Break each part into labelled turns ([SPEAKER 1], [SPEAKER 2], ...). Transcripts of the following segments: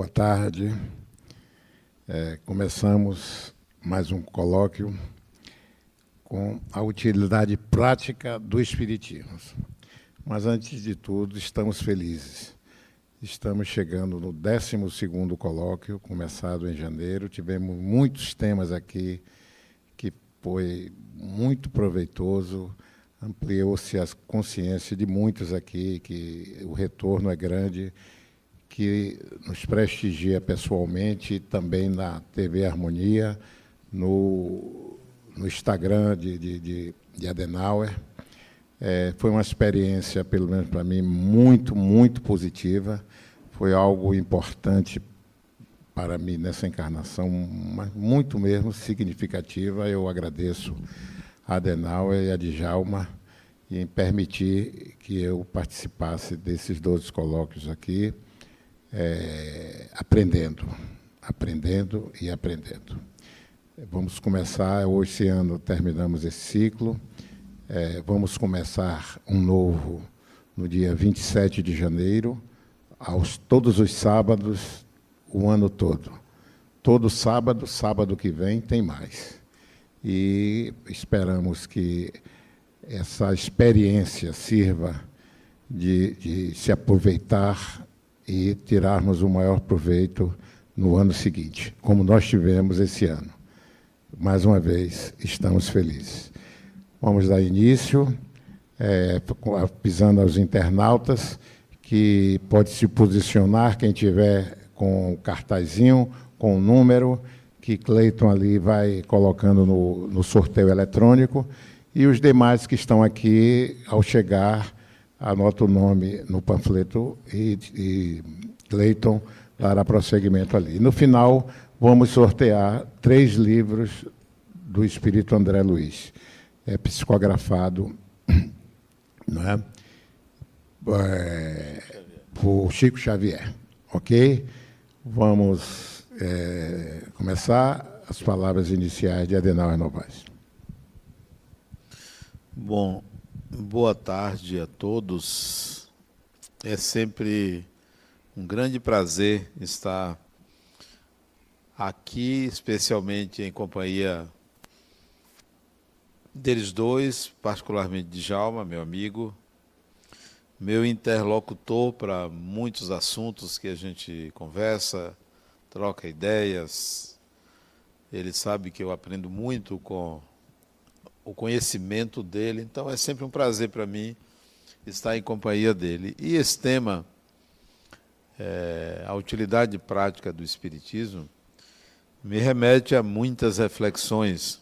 [SPEAKER 1] boa tarde. É, começamos mais um colóquio com a utilidade prática do Espiritismo. Mas, antes de tudo, estamos felizes. Estamos chegando no 12º colóquio, começado em janeiro. Tivemos muitos temas aqui que foi muito proveitoso, ampliou-se a consciência de muitos aqui, que o retorno é grande, que nos prestigia pessoalmente, também na TV Harmonia, no, no Instagram de, de, de, de Adenauer. É, foi uma experiência, pelo menos para mim, muito, muito positiva. Foi algo importante para mim nessa encarnação, muito mesmo significativa. Eu agradeço a Adenauer e a Djalma em permitir que eu participasse desses 12 colóquios aqui, é, aprendendo, aprendendo e aprendendo. Vamos começar, hoje, esse ano, terminamos esse ciclo. É, vamos começar um novo no dia 27 de janeiro, aos todos os sábados, o ano todo. Todo sábado, sábado que vem, tem mais. E esperamos que essa experiência sirva de, de se aproveitar e tirarmos o maior proveito no ano seguinte, como nós tivemos esse ano mais uma vez, estamos felizes. Vamos dar início, é, pisando aos internautas, que pode se posicionar, quem tiver com o cartazinho, com o número, que Cleiton ali vai colocando no, no sorteio eletrônico, e os demais que estão aqui, ao chegar, anota o nome no panfleto e, e dará prosseguimento ali. No final, vamos sortear três livros do Espírito André Luiz, é, psicografado não é? é, por Chico Xavier. Ok? Vamos é, começar as palavras iniciais de Adenauer Novaes.
[SPEAKER 2] Bom, boa tarde a todos. É sempre um grande prazer estar aqui, especialmente em companhia deles dois, particularmente de Djalma, meu amigo, meu interlocutor para muitos assuntos que a gente conversa, troca ideias. Ele sabe que eu aprendo muito com o conhecimento dele, então é sempre um prazer para mim estar em companhia dele. E esse tema, é, a utilidade prática do Espiritismo, me remete a muitas reflexões.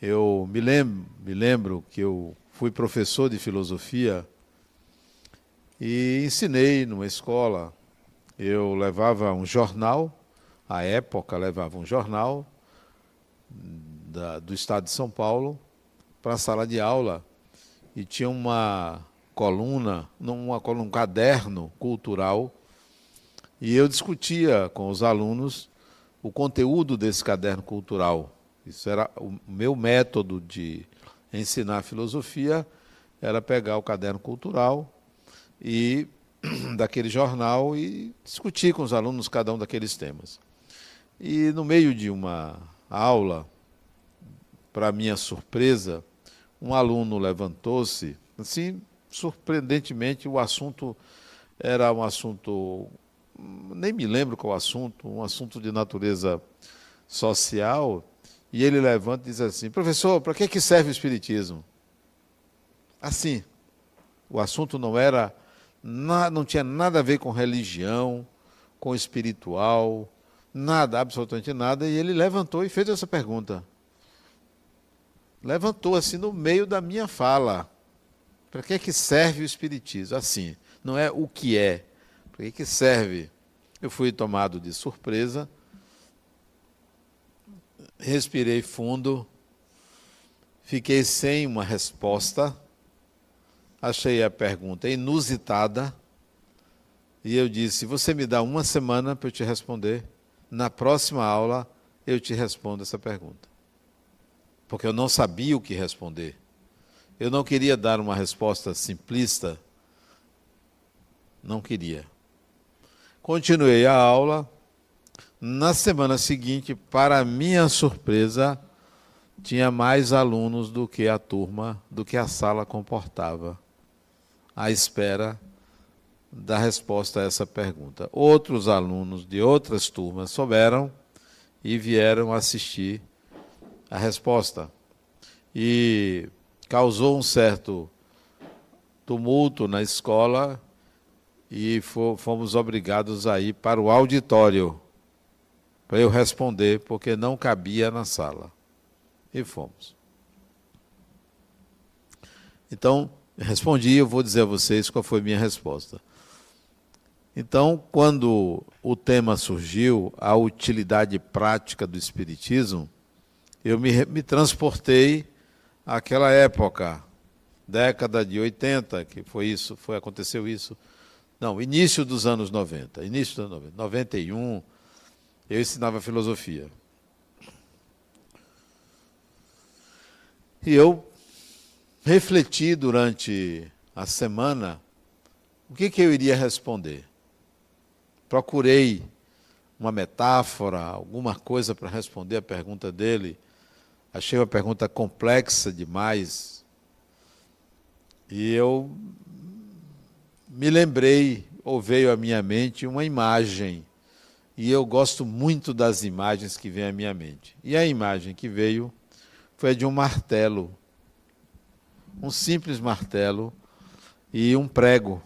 [SPEAKER 2] Eu me lembro, me lembro que eu fui professor de filosofia e ensinei numa escola. Eu levava um jornal, à época levava um jornal da, do estado de São Paulo para a sala de aula e tinha uma coluna, uma coluna, um caderno cultural e eu discutia com os alunos o conteúdo desse caderno cultural. Isso era o meu método de ensinar filosofia, era pegar o caderno cultural e daquele jornal e discutir com os alunos cada um daqueles temas. E no meio de uma aula, para minha surpresa, um aluno levantou-se, assim, surpreendentemente o assunto era um assunto nem me lembro qual assunto, um assunto de natureza social, e ele levanta e diz assim: professor, para que, que serve o Espiritismo? Assim, o assunto não era, não tinha nada a ver com religião, com espiritual, nada, absolutamente nada, e ele levantou e fez essa pergunta. Levantou assim no meio da minha fala. Para que, que serve o Espiritismo? Assim, não é o que é, para que serve? Eu fui tomado de surpresa, respirei fundo, fiquei sem uma resposta, achei a pergunta inusitada e eu disse: Você me dá uma semana para eu te responder, na próxima aula eu te respondo essa pergunta. Porque eu não sabia o que responder. Eu não queria dar uma resposta simplista, não queria. continuei a aula. Na semana seguinte, para minha surpresa, tinha mais alunos do que a turma, do que a sala comportava, à espera da resposta a essa pergunta. Outros alunos de outras turmas souberam e vieram assistir a resposta. E causou um certo tumulto na escola e fomos obrigados a ir para o auditório para eu responder, porque não cabia na sala. E fomos. Então, respondi, eu vou dizer a vocês qual foi minha resposta. Então, quando o tema surgiu, a utilidade prática do Espiritismo, eu me, me transportei àquela época, década de 80, que foi isso, foi aconteceu isso. Não, início dos anos 90, início dos anos 90, 91, eu ensinava filosofia. E eu refleti durante a semana o que, que eu iria responder. Procurei uma metáfora, alguma coisa para responder a pergunta dele. Achei uma pergunta complexa demais. E eu me lembrei, ou veio à minha mente, uma imagem. E eu gosto muito das imagens que vêm à minha mente. E a imagem que veio foi de um martelo. Um simples martelo e um prego.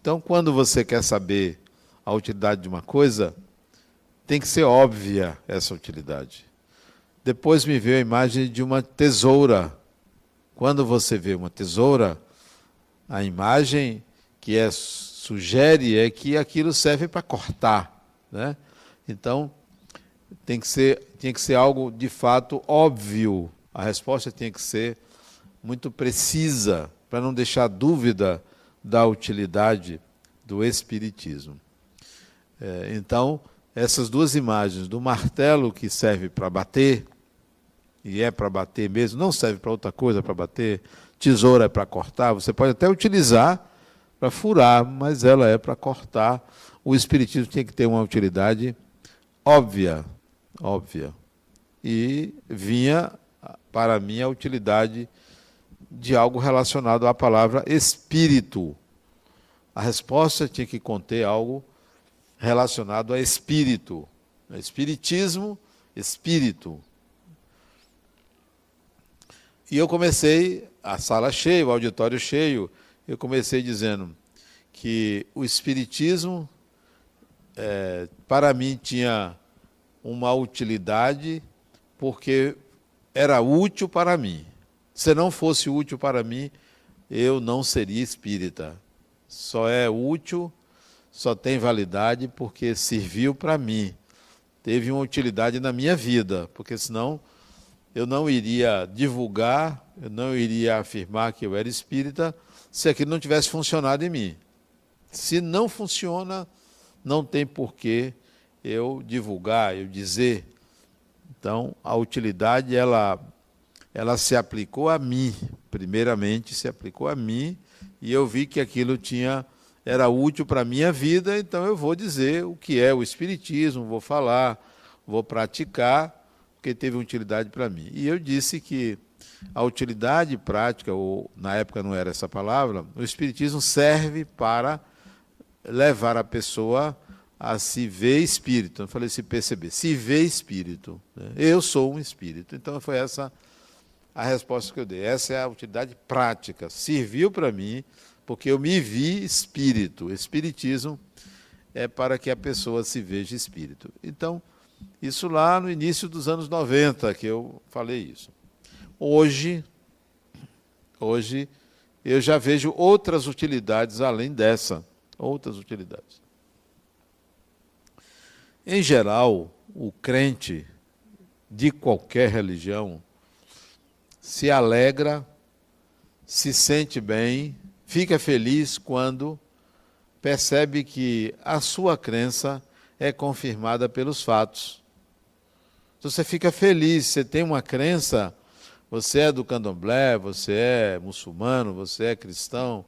[SPEAKER 2] Então, quando você quer saber a utilidade de uma coisa, tem que ser óbvia essa utilidade. Depois me veio a imagem de uma tesoura. Quando você vê uma tesoura, a imagem que é, sugere é que aquilo serve para cortar. Né? Então, tem que, ser, tem que ser algo de fato óbvio. A resposta tem que ser muito precisa, para não deixar dúvida da utilidade do Espiritismo. É, então, essas duas imagens do martelo que serve para bater, e é para bater mesmo, não serve para outra coisa para bater, tesoura é para cortar, você pode até utilizar para furar, mas ela é para cortar. O espiritismo tem que ter uma utilidade óbvia, óbvia. E vinha para mim a utilidade de algo relacionado à palavra espírito. A resposta tinha que conter algo relacionado a espírito. Espiritismo, espírito. E eu comecei, a sala cheia, o auditório cheio, eu comecei dizendo que o Espiritismo, é, para mim, tinha uma utilidade porque era útil para mim. Se não fosse útil para mim, eu não seria espírita. Só é útil, só tem validade porque serviu para mim. Teve uma utilidade na minha vida, porque senão eu não iria divulgar, eu não iria afirmar que eu era espírita se aquilo não tivesse funcionado em mim. Se não funciona, não tem porquê eu divulgar, eu dizer. Então, a utilidade ela ela se aplicou a mim, primeiramente se aplicou a mim, e eu vi que aquilo tinha era útil para a minha vida, então eu vou dizer o que é o espiritismo, vou falar, vou praticar porque teve utilidade para mim. E eu disse que a utilidade prática, ou na época não era essa palavra, o Espiritismo serve para levar a pessoa a se ver espírito. Eu falei se perceber, se ver espírito. Né? Eu sou um espírito. Então foi essa a resposta que eu dei. Essa é a utilidade prática. Serviu para mim, porque eu me vi espírito. Espiritismo é para que a pessoa se veja espírito. Então, isso lá no início dos anos 90 que eu falei isso. Hoje, hoje eu já vejo outras utilidades além dessa, outras utilidades. Em geral, o crente de qualquer religião se alegra, se sente bem, fica feliz quando percebe que a sua crença é confirmada pelos fatos. Então você fica feliz, você tem uma crença, você é do candomblé, você é muçulmano, você é cristão,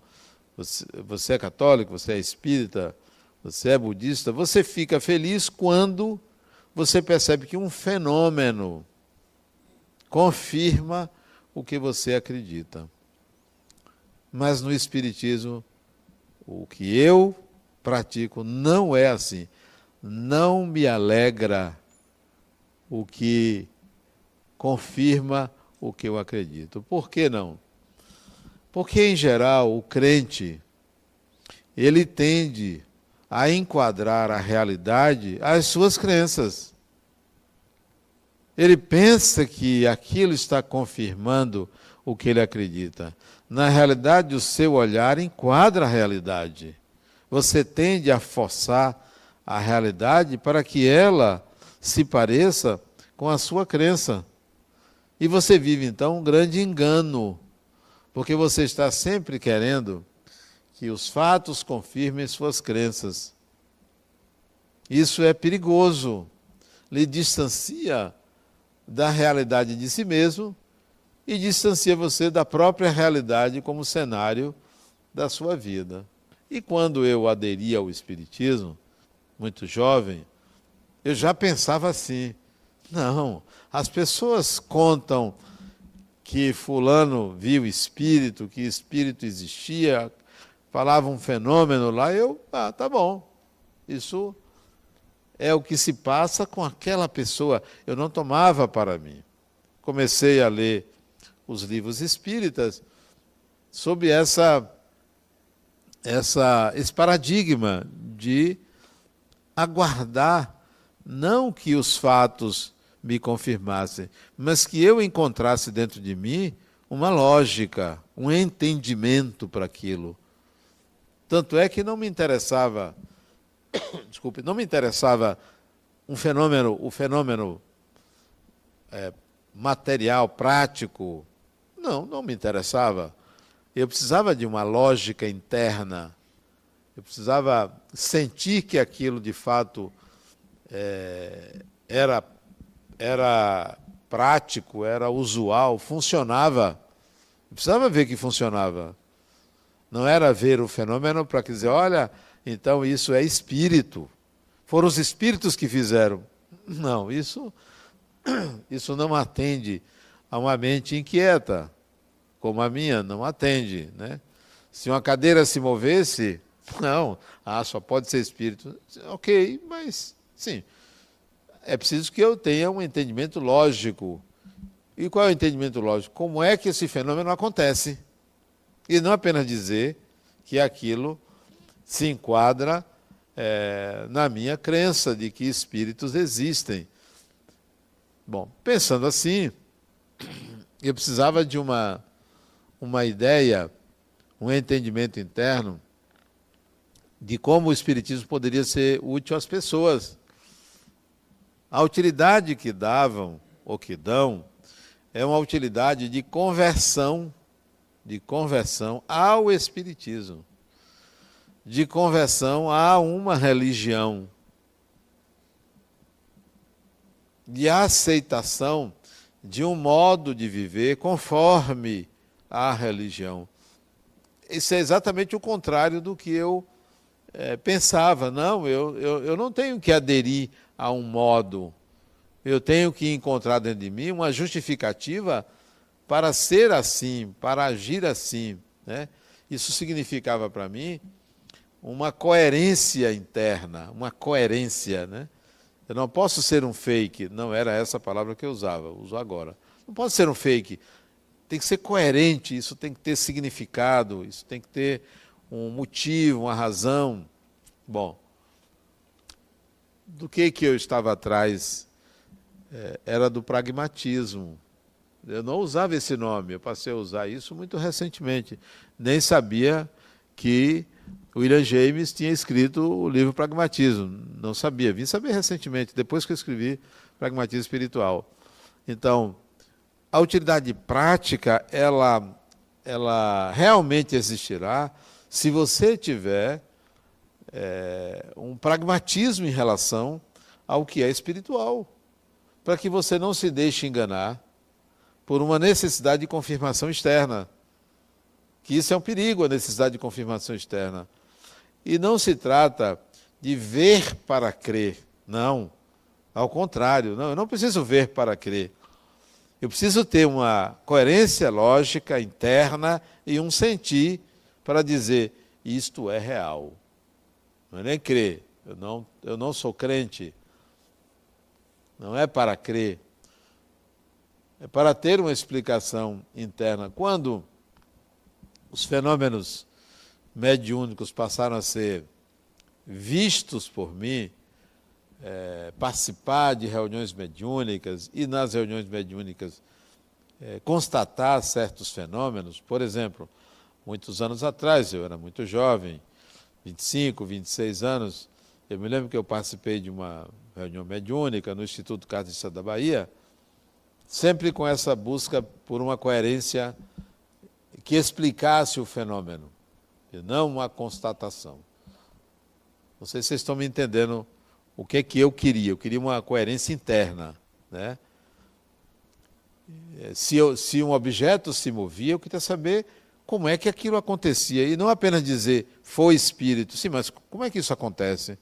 [SPEAKER 2] você, você é católico, você é espírita, você é budista, você fica feliz quando você percebe que um fenômeno confirma o que você acredita. Mas no Espiritismo, o que eu pratico não é assim. Não me alegra o que confirma o que eu acredito. Por que não? Porque, em geral, o crente ele tende a enquadrar a realidade às suas crenças. Ele pensa que aquilo está confirmando o que ele acredita. Na realidade, o seu olhar enquadra a realidade. Você tende a forçar a realidade para que ela se pareça com a sua crença. E você vive então um grande engano, porque você está sempre querendo que os fatos confirmem suas crenças. Isso é perigoso, lhe distancia da realidade de si mesmo e distancia você da própria realidade como cenário da sua vida. E quando eu aderi ao Espiritismo, muito jovem, eu já pensava assim: não, as pessoas contam que Fulano viu espírito, que espírito existia, falava um fenômeno lá, eu, ah, tá bom, isso é o que se passa com aquela pessoa. Eu não tomava para mim. Comecei a ler os livros espíritas sob essa, essa, esse paradigma de aguardar não que os fatos me confirmassem, mas que eu encontrasse dentro de mim uma lógica, um entendimento para aquilo. Tanto é que não me interessava desculpe, não me interessava um fenômeno, o fenômeno é, material, prático. Não, não me interessava. Eu precisava de uma lógica interna. Eu precisava sentir que aquilo de fato é, era, era prático, era usual, funcionava. Eu precisava ver que funcionava. Não era ver o fenômeno para dizer, olha, então isso é espírito. Foram os espíritos que fizeram. Não, isso, isso não atende a uma mente inquieta, como a minha, não atende. Né? Se uma cadeira se movesse, não, ah, só pode ser espírito. Ok, mas sim, é preciso que eu tenha um entendimento lógico. E qual é o entendimento lógico? Como é que esse fenômeno acontece? E não apenas dizer que aquilo se enquadra é, na minha crença de que espíritos existem. Bom, pensando assim, eu precisava de uma, uma ideia, um entendimento interno de como o Espiritismo poderia ser útil às pessoas. A utilidade que davam, ou que dão, é uma utilidade de conversão, de conversão ao Espiritismo de conversão a uma religião, de aceitação de um modo de viver conforme a religião. Isso é exatamente o contrário do que eu é, pensava. Não, eu, eu, eu não tenho que aderir a um modo, eu tenho que encontrar dentro de mim uma justificativa para ser assim, para agir assim. Né? Isso significava para mim uma coerência interna, uma coerência, né? Eu não posso ser um fake, não era essa a palavra que eu usava, uso agora. Não posso ser um fake. Tem que ser coerente, isso tem que ter significado, isso tem que ter um motivo, uma razão. Bom, do que que eu estava atrás é, era do pragmatismo. Eu não usava esse nome, eu passei a usar isso muito recentemente. Nem sabia que William James tinha escrito o livro Pragmatismo. Não sabia, vim saber recentemente, depois que eu escrevi Pragmatismo Espiritual. Então, a utilidade prática, ela, ela realmente existirá se você tiver é, um pragmatismo em relação ao que é espiritual, para que você não se deixe enganar por uma necessidade de confirmação externa. que isso é um perigo, a necessidade de confirmação externa. E não se trata de ver para crer, não. Ao contrário, não, eu não preciso ver para crer. Eu preciso ter uma coerência lógica interna e um sentir para dizer isto é real. Não é nem crer. Eu não, eu não sou crente. Não é para crer. É para ter uma explicação interna. Quando os fenômenos mediúnicos passaram a ser vistos por mim, é, participar de reuniões mediúnicas e nas reuniões mediúnicas é, constatar certos fenômenos. Por exemplo, muitos anos atrás, eu era muito jovem, 25, 26 anos, eu me lembro que eu participei de uma reunião mediúnica no Instituto Cardista da Bahia, sempre com essa busca por uma coerência que explicasse o fenômeno, e não uma constatação. Não sei se vocês estão me entendendo o que é que eu queria. Eu queria uma coerência interna. Né? É, se, eu, se um objeto se movia, eu queria saber como é que aquilo acontecia. E não apenas dizer foi espírito. Sim, mas como é que isso acontece?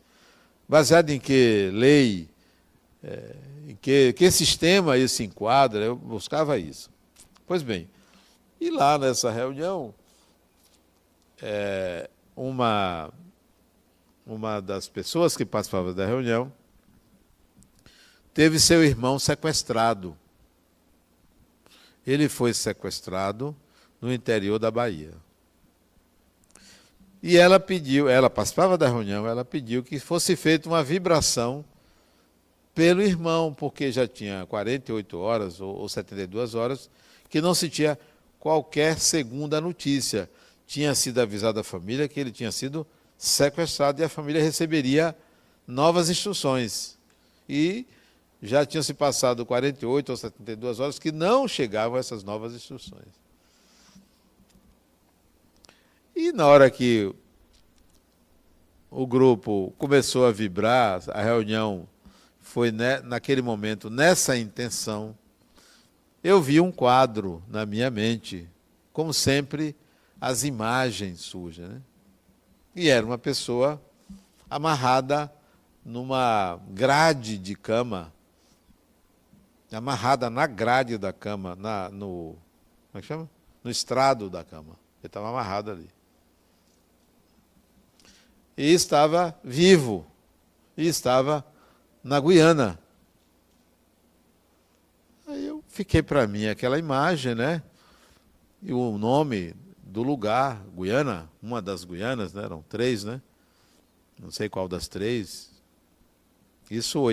[SPEAKER 2] Baseado em que lei, é, em que, que sistema isso enquadra? Eu buscava isso. Pois bem, e lá nessa reunião, é, uma uma das pessoas que participava da reunião, teve seu irmão sequestrado. Ele foi sequestrado no interior da Bahia. E ela pediu, ela participava da reunião, ela pediu que fosse feita uma vibração pelo irmão, porque já tinha 48 horas ou 72 horas que não se tinha qualquer segunda notícia. Tinha sido avisada a família que ele tinha sido sequestrado e a família receberia novas instruções. E já tinham se passado 48 ou 72 horas que não chegavam essas novas instruções. E na hora que o grupo começou a vibrar, a reunião foi naquele momento, nessa intenção, eu vi um quadro na minha mente. Como sempre, as imagens surgem. Né? E era uma pessoa amarrada numa grade de cama, amarrada na grade da cama, na, no. Como é que chama? No estrado da cama. Ele estava amarrado ali. E estava vivo. E estava na Guiana. Aí eu fiquei para mim aquela imagem, né? E o nome do lugar, Guiana, uma das Guianas, né? eram três, né? Não sei qual das três. Isso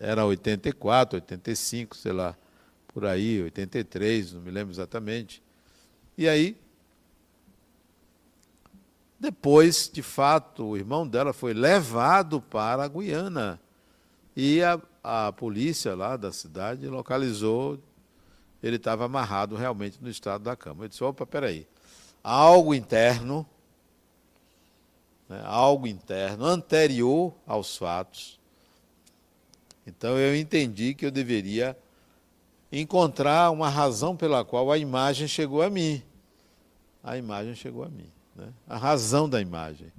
[SPEAKER 2] era 84, 85, sei lá, por aí, 83, não me lembro exatamente. E aí, depois, de fato, o irmão dela foi levado para a Guiana. E a, a polícia lá da cidade localizou, ele estava amarrado realmente no estado da cama. Eu disse, opa, peraí algo interno, né, algo interno anterior aos fatos. Então eu entendi que eu deveria encontrar uma razão pela qual a imagem chegou a mim. A imagem chegou a mim. Né? A razão da imagem.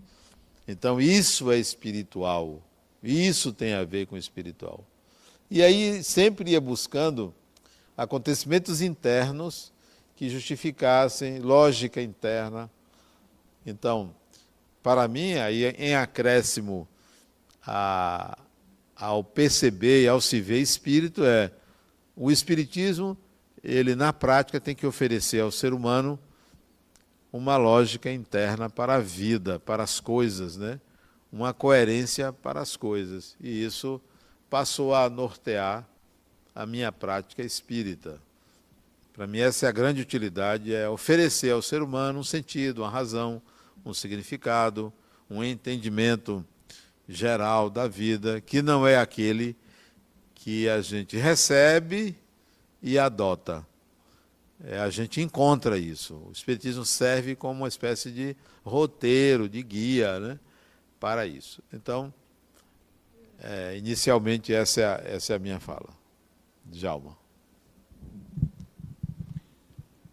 [SPEAKER 2] Então isso é espiritual. Isso tem a ver com espiritual. E aí sempre ia buscando acontecimentos internos que justificassem lógica interna. Então, para mim, aí em acréscimo a, ao perceber e ao se ver espírito é o espiritismo, ele na prática tem que oferecer ao ser humano uma lógica interna para a vida, para as coisas, né? Uma coerência para as coisas. E isso passou a nortear a minha prática espírita. Para mim, essa é a grande utilidade: é oferecer ao ser humano um sentido, uma razão, um significado, um entendimento geral da vida, que não é aquele que a gente recebe e adota. É, a gente encontra isso. O Espiritismo serve como uma espécie de roteiro, de guia né, para isso. Então, é, inicialmente, essa é, a, essa é a minha fala. Djalma.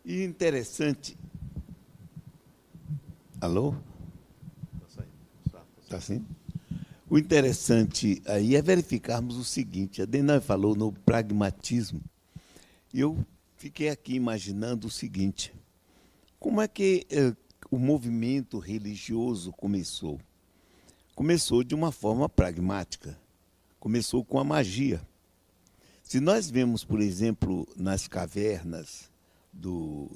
[SPEAKER 3] E interessante Alô? Está sim? O interessante aí é verificarmos o seguinte: a Denai falou no pragmatismo, eu fiquei aqui imaginando o seguinte: como é que eh, o movimento religioso começou? Começou de uma forma pragmática, começou com a magia. Se nós vemos, por exemplo, nas cavernas do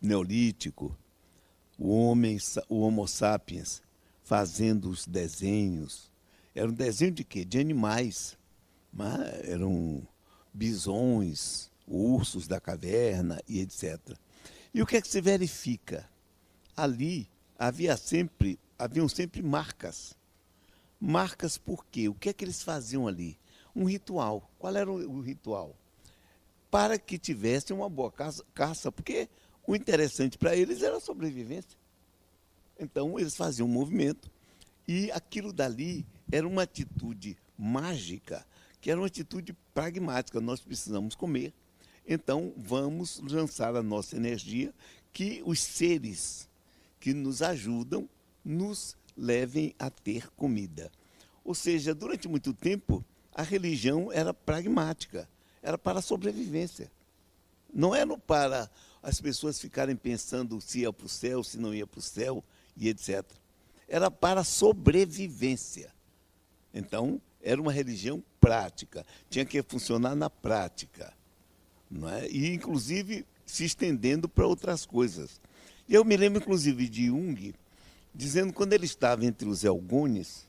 [SPEAKER 3] Neolítico, o homem, o Homo sapiens, fazendo os desenhos. Era um desenho de quê? De animais. Mas eram bisões, ursos da caverna e etc. E o que é que se verifica? Ali havia sempre, haviam sempre marcas. Marcas por quê? O que é que eles faziam ali? Um ritual. Qual era o ritual? Para que tivessem uma boa caça, porque o interessante para eles era a sobrevivência. Então, eles faziam um movimento e aquilo dali era uma atitude mágica, que era uma atitude pragmática. Nós precisamos comer, então vamos lançar a nossa energia que os seres que nos ajudam nos levem a ter comida. Ou seja, durante muito tempo, a religião era pragmática, era para a sobrevivência. Não era para as pessoas ficarem pensando se ia para o céu, se não ia para o céu e etc. Era para sobrevivência. Então, era uma religião prática, tinha que funcionar na prática. Não é? E, inclusive, se estendendo para outras coisas. Eu me lembro, inclusive, de Jung, dizendo quando ele estava entre os Elgones,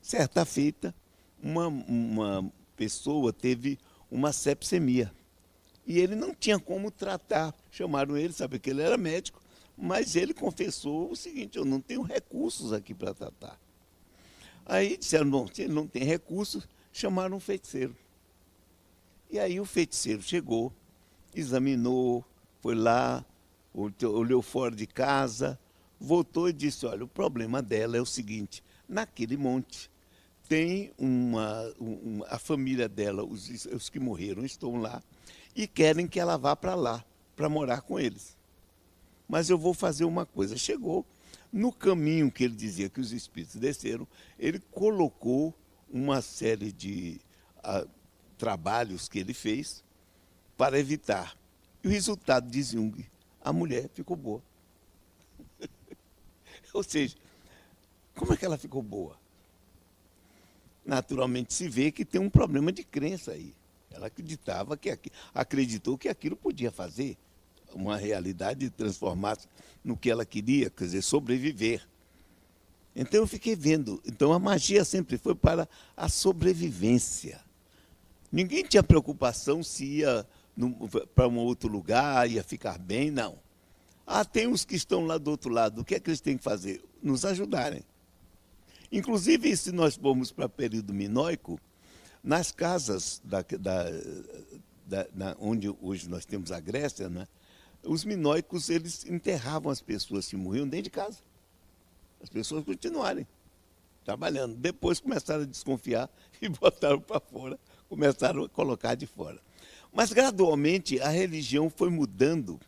[SPEAKER 3] certa feita, uma, uma pessoa teve uma sepsemia. E ele não tinha como tratar. Chamaram ele, sabe que ele era médico, mas ele confessou o seguinte: eu não tenho recursos aqui para tratar. Aí disseram: bom, se ele não tem recursos, chamaram um feiticeiro. E aí o feiticeiro chegou, examinou, foi lá, olhou fora de casa, voltou e disse: olha, o problema dela é o seguinte: naquele monte tem uma, uma a família dela, os, os que morreram estão lá e querem que ela vá para lá, para morar com eles. Mas eu vou fazer uma coisa. Chegou no caminho que ele dizia que os espíritos desceram, ele colocou uma série de uh, trabalhos que ele fez para evitar. E o resultado, diz Jung, a mulher ficou boa. Ou seja, como é que ela ficou boa? Naturalmente se vê que tem um problema de crença aí. Ela acreditava que acreditou que aquilo podia fazer uma realidade transformar-se no que ela queria, quer dizer, sobreviver. Então eu fiquei vendo. Então a magia sempre foi para a sobrevivência. Ninguém tinha preocupação se ia para um outro lugar, ia ficar bem, não. Ah, tem os que estão lá do outro lado. O que é que eles têm que fazer? Nos ajudarem. Inclusive, se nós formos para o período minoico, nas casas da, da, da, onde hoje nós temos a Grécia, né, os minóicos eles enterravam as pessoas que morriam dentro de casa. As pessoas continuarem trabalhando. Depois começaram a desconfiar e botaram para fora, começaram a colocar de fora. Mas gradualmente a religião foi mudando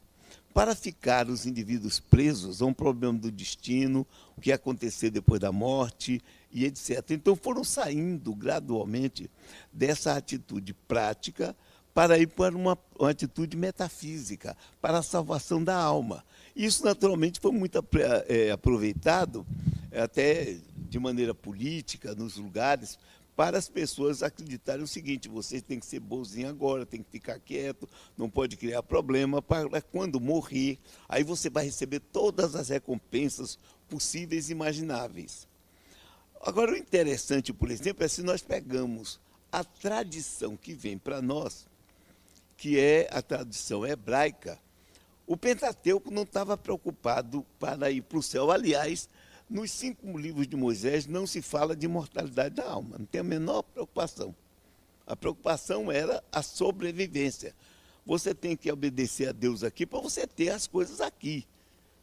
[SPEAKER 3] para ficar os indivíduos presos a um problema do destino, o que acontecer depois da morte e etc. Então foram saindo gradualmente dessa atitude prática para ir para uma, uma atitude metafísica, para a salvação da alma. Isso, naturalmente, foi muito é, aproveitado, até de maneira política, nos lugares, para as pessoas acreditarem o seguinte: você tem que ser bonzinho agora, tem que ficar quieto, não pode criar problema, para quando morrer, aí você vai receber todas as recompensas possíveis e imagináveis. Agora, o interessante, por exemplo, é se nós pegamos a tradição que vem para nós, que é a tradição hebraica, o Pentateuco não estava preocupado para ir para o céu. Aliás, nos cinco livros de Moisés não se fala de mortalidade da alma, não tem a menor preocupação. A preocupação era a sobrevivência. Você tem que obedecer a Deus aqui para você ter as coisas aqui,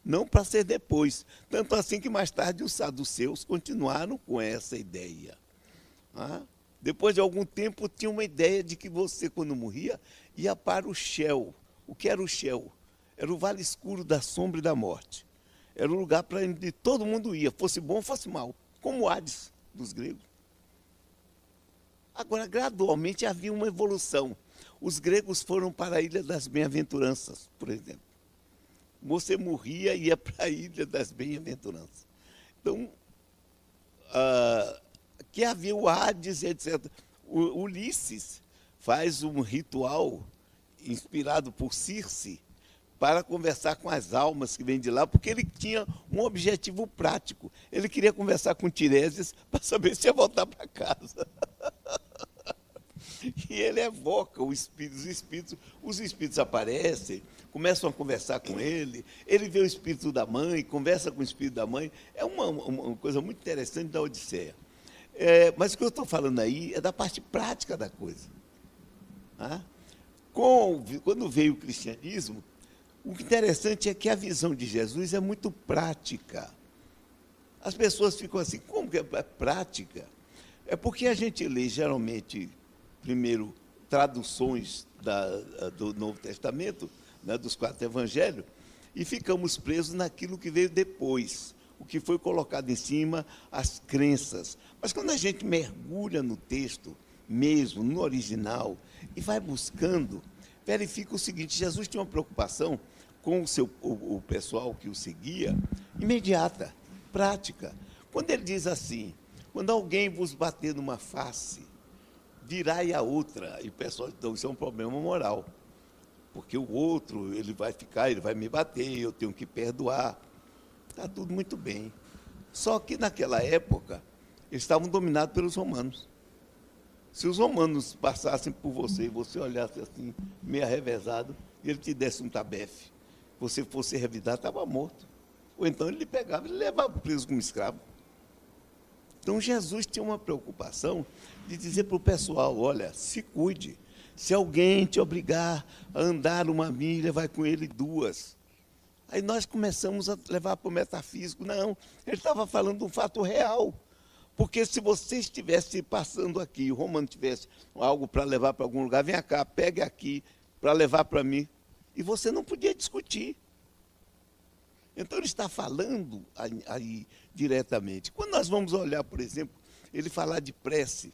[SPEAKER 3] não para ser depois. Tanto assim que mais tarde os saduceus continuaram com essa ideia. Ah, depois de algum tempo, tinha uma ideia de que você, quando morria, ia para o Shell. O que era o Shell? Era o vale escuro da sombra e da morte Era um lugar para onde todo mundo ia, fosse bom fosse mal, como Hades dos gregos. Agora, gradualmente havia uma evolução. Os gregos foram para a Ilha das Bem-aventuranças, por exemplo. Você morria e ia para a Ilha das Bem-aventuranças. Então, ah, que havia o Hades, etc. O, Ulisses faz um ritual inspirado por Circe para conversar com as almas que vêm de lá, porque ele tinha um objetivo prático. Ele queria conversar com Tiresias para saber se ia voltar para casa. e ele evoca os espíritos, os espíritos, os espíritos aparecem, começam a conversar com ele, ele vê o espírito da mãe, conversa com o espírito da mãe. É uma, uma coisa muito interessante da Odisseia. É, mas o que eu estou falando aí é da parte prática da coisa. Ah? Com, quando veio o cristianismo, o interessante é que a visão de Jesus é muito prática. As pessoas ficam assim, como que é prática? É porque a gente lê geralmente, primeiro, traduções da, do Novo Testamento, né, dos quatro evangelhos, e ficamos presos naquilo que veio depois, o que foi colocado em cima, as crenças. Mas quando a gente mergulha no texto mesmo, no original, e vai buscando, verifica o seguinte: Jesus tinha uma preocupação com o, seu, o, o pessoal que o seguia, imediata, prática. Quando ele diz assim, quando alguém vos bater numa face, virai a outra, e o pessoal, então isso é um problema moral. Porque o outro, ele vai ficar, ele vai me bater, eu tenho que perdoar. Está tudo muito bem. Só que naquela época, eles estavam dominados pelos romanos. Se os romanos passassem por você e você olhasse assim, meio arrevezado, e ele te desse um tabefe, você fosse revidado, estava morto. Ou então ele pegava e levava preso como escravo. Então Jesus tinha uma preocupação de dizer para o pessoal: olha, se cuide. Se alguém te obrigar a andar uma milha, vai com ele duas. Aí nós começamos a levar para o metafísico. Não, ele estava falando de um fato real. Porque se você estivesse passando aqui, o Romano tivesse algo para levar para algum lugar, vem cá, pegue aqui para levar para mim. E você não podia discutir. Então ele está falando aí, aí, diretamente. Quando nós vamos olhar, por exemplo, ele falar de prece,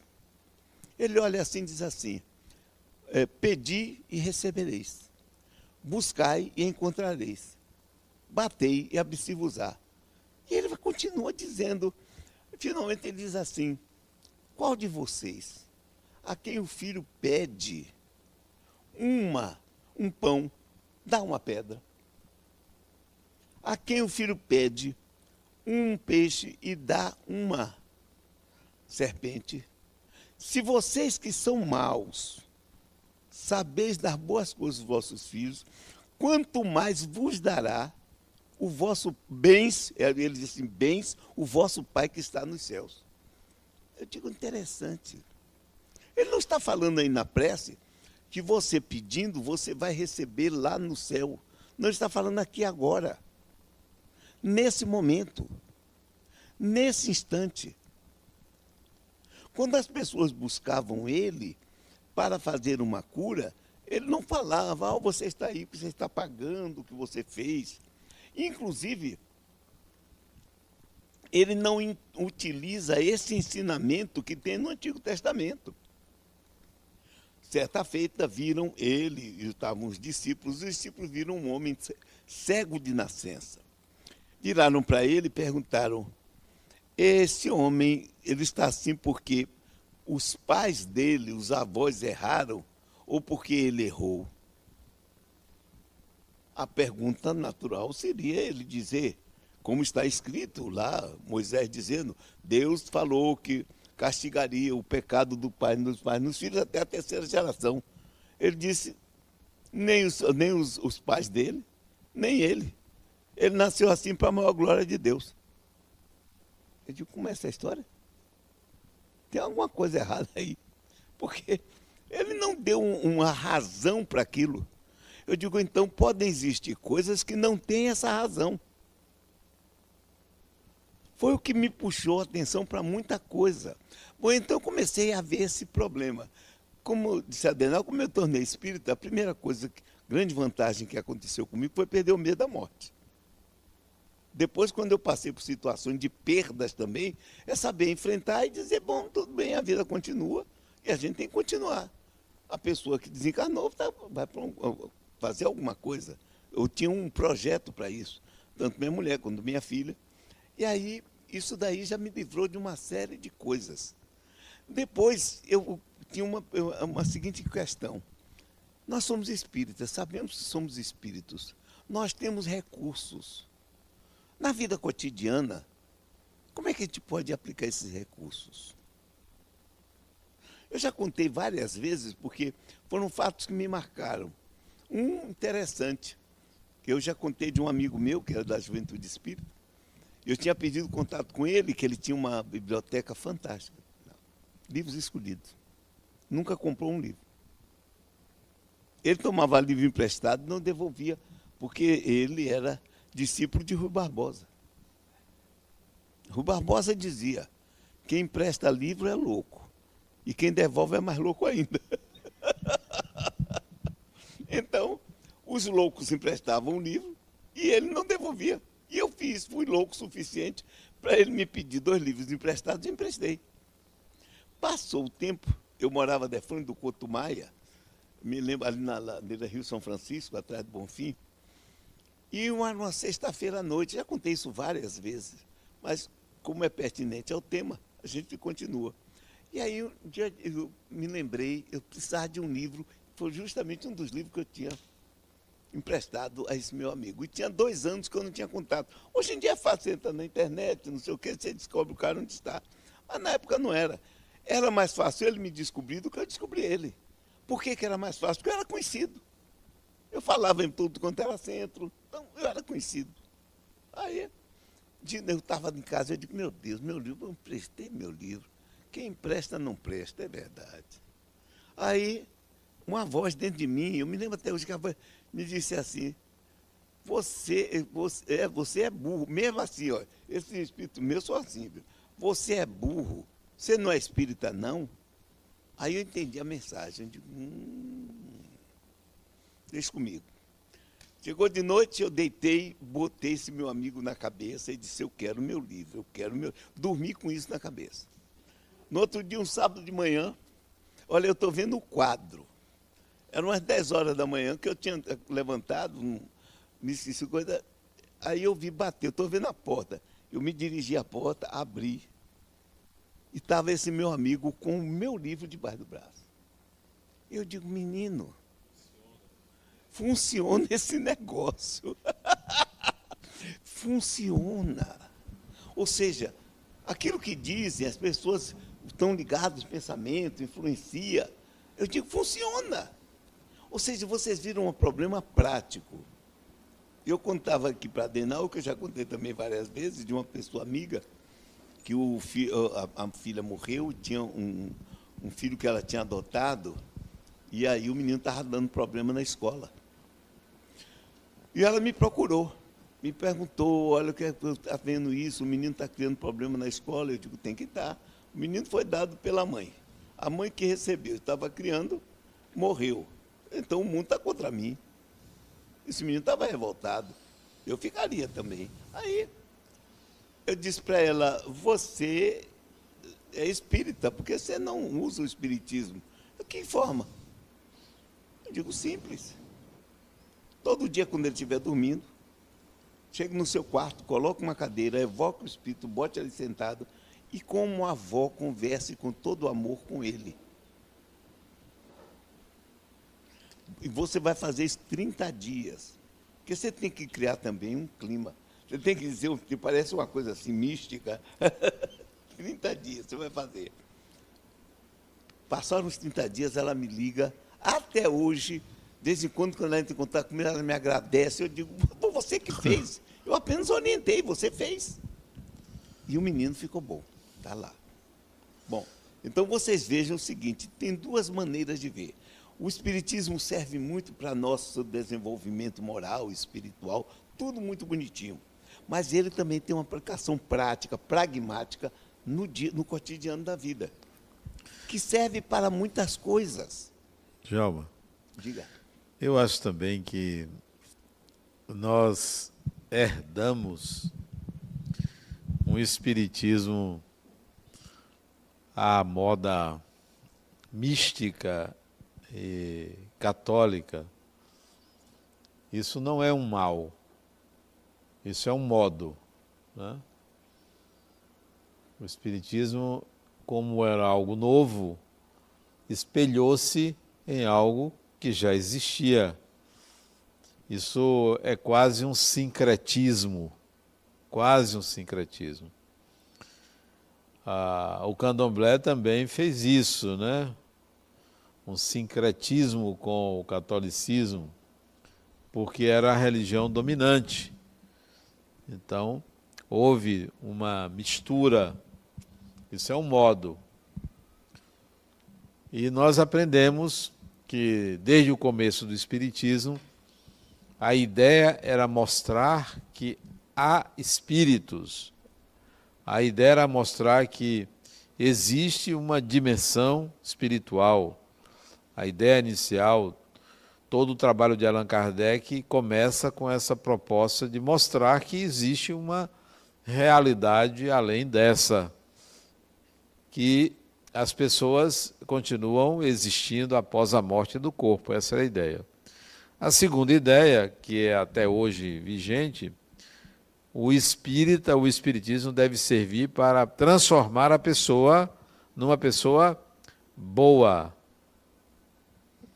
[SPEAKER 3] ele olha assim e diz assim: é, Pedi e recebereis, buscai e encontrareis, batei e abri-vos-á. E ele continua dizendo Finalmente ele diz assim: Qual de vocês, a quem o filho pede uma, um pão, dá uma pedra? A quem o filho pede um peixe e dá uma serpente? Se vocês que são maus, sabeis dar boas coisas aos vossos filhos, quanto mais vos dará o vosso bens, é, ele diz assim, bens, o vosso Pai que está nos céus. Eu digo interessante. Ele não está falando aí na prece que você pedindo, você vai receber lá no céu. Não está falando aqui agora. Nesse momento. Nesse instante. Quando as pessoas buscavam ele para fazer uma cura, ele não falava, oh, você está aí, você está pagando o que você fez. Inclusive, ele não utiliza esse ensinamento que tem no Antigo Testamento. Certa feita viram ele, e estavam os discípulos, os discípulos viram um homem cego de nascença. Viraram para ele e perguntaram: Esse homem, ele está assim porque os pais dele, os avós erraram, ou porque ele errou? a pergunta natural seria ele dizer, como está escrito lá, Moisés dizendo, Deus falou que castigaria o pecado do pai nos pais, nos filhos até a terceira geração. Ele disse, nem os, nem os, os pais dele, nem ele. Ele nasceu assim para a maior glória de Deus. Eu digo, como é essa história? Tem alguma coisa errada aí. Porque ele não deu um, uma razão para aquilo. Eu digo, então podem existir coisas que não têm essa razão. Foi o que me puxou a atenção para muita coisa. Bom, então comecei a ver esse problema. Como disse a Adenal, como eu tornei espírita, a primeira coisa, grande vantagem que aconteceu comigo foi perder o medo da morte. Depois, quando eu passei por situações de perdas também, é saber enfrentar e dizer, bom, tudo bem, a vida continua e a gente tem que continuar. A pessoa que desencarnou tá, vai fazer alguma coisa. Eu tinha um projeto para isso, tanto minha mulher quanto minha filha. E aí, isso daí já me livrou de uma série de coisas. Depois, eu tinha uma, uma seguinte questão. Nós somos espíritas, sabemos que somos espíritos. Nós temos recursos. Na vida cotidiana, como é que a gente pode aplicar esses recursos? Eu já contei várias vezes, porque foram fatos que me marcaram. Um interessante, que eu já contei de um amigo meu, que era da Juventude Espírita. Eu tinha pedido contato com ele, que ele tinha uma biblioteca fantástica. Livros escolhidos. Nunca comprou um livro. Ele tomava livro emprestado e não devolvia, porque ele era discípulo de Rui Barbosa. Rui Barbosa dizia: quem empresta livro é louco, e quem devolve é mais louco ainda. então, os loucos emprestavam um livro e ele não devolvia. E eu fiz, fui louco o suficiente para ele me pedir dois livros emprestados e emprestei. Passou o tempo, eu morava de frente do Couto Maia, me lembro ali na ladeira Rio São Francisco, atrás do Bonfim, e uma, uma sexta-feira à noite, já contei isso várias vezes, mas como é pertinente ao tema, a gente continua. E aí um dia eu me lembrei, eu precisava de um livro, foi justamente um dos livros que eu tinha emprestado a esse meu amigo. E tinha dois anos que eu não tinha contato. Hoje em dia é fácil, você entra na internet, não sei o que, você descobre o cara onde está. Mas na época não era. Era mais fácil ele me descobrir do que eu descobrir ele. Por que, que era mais fácil? Porque eu era conhecido. Eu falava em tudo quanto era centro, então eu era conhecido. Aí, eu estava em casa, eu digo, meu Deus, meu livro, eu emprestei meu livro. Quem empresta não presta, é verdade. Aí, uma voz dentro de mim, eu me lembro até hoje que a voz me disse assim, você, você, é, você é burro, mesmo assim, ó, esse espírito meu sou assim, viu? você é burro, você não é espírita não? Aí eu entendi a mensagem, eu digo, hum, Deixa comigo. Chegou de noite, eu deitei, botei esse meu amigo na cabeça e disse: Eu quero meu livro, eu quero meu. Dormi com isso na cabeça. No outro dia, um sábado de manhã, olha, eu estou vendo o quadro. Eram umas 10 horas da manhã que eu tinha levantado, um, me esqueci coisa. Aí eu vi bater, eu estou vendo a porta. Eu me dirigi à porta, abri. E estava esse meu amigo com o meu livro debaixo do braço. Eu digo, menino, funciona esse negócio. funciona. Ou seja, aquilo que dizem, as pessoas estão ligadas, pensamento, influencia. Eu digo, funciona. Ou seja, vocês viram um problema prático. Eu contava aqui para a Denal, que eu já contei também várias vezes, de uma pessoa amiga, que o fi, a, a, filha morreu, tinha um, um filho que ela tinha adotado, e aí o menino estava dando problema na escola. E ela me procurou, me perguntou, olha está vendo isso, o menino está criando problema na escola. Eu digo, tem que estar. Tá. O menino foi dado pela mãe. A mãe que recebeu, estava criando, morreu. Então o mundo está contra mim. Esse menino estava revoltado. Eu ficaria também. Aí eu disse para ela, você é espírita, porque você não usa o espiritismo. Que forma? Eu digo simples. Todo dia, quando ele estiver dormindo, chegue no seu quarto, coloque uma cadeira, evoque o espírito, bote ali sentado e, como a avó, converse com todo amor com ele. E você vai fazer isso 30 dias. Porque você tem que criar também um clima. Você tem que dizer, que parece uma coisa assim mística. 30 dias você vai fazer. Passaram os 30 dias, ela me liga. Até hoje, de vez em quando, quando ela entra em contato comigo, ela me agradece. Eu digo, você que fez. Eu apenas orientei, você fez. E o menino ficou bom. Está lá. Bom, então vocês vejam o seguinte: tem duas maneiras de ver. O Espiritismo serve muito para nosso desenvolvimento moral, espiritual, tudo muito bonitinho. Mas ele também tem uma aplicação prática, pragmática, no, dia, no cotidiano da vida, que serve para muitas coisas.
[SPEAKER 2] Djalma.
[SPEAKER 3] Diga.
[SPEAKER 2] Eu acho também que nós herdamos um espiritismo à moda mística e católica, isso não é um mal, isso é um modo. Né? O Espiritismo, como era algo novo, espelhou-se em algo que já existia. Isso é quase um sincretismo, quase um sincretismo. Ah, o candomblé também fez isso, né? Um sincretismo com o catolicismo, porque era a religião dominante. Então, houve uma mistura. Isso é um modo. E nós aprendemos que, desde o começo do Espiritismo, a ideia era mostrar que há espíritos. A ideia era mostrar que existe uma dimensão espiritual. A ideia inicial, todo o trabalho de Allan Kardec começa com essa proposta de mostrar que existe uma realidade além dessa, que as pessoas continuam existindo após a morte do corpo. Essa é a ideia. A segunda ideia, que é até hoje vigente, o espírita, o espiritismo deve servir para transformar a pessoa numa pessoa boa,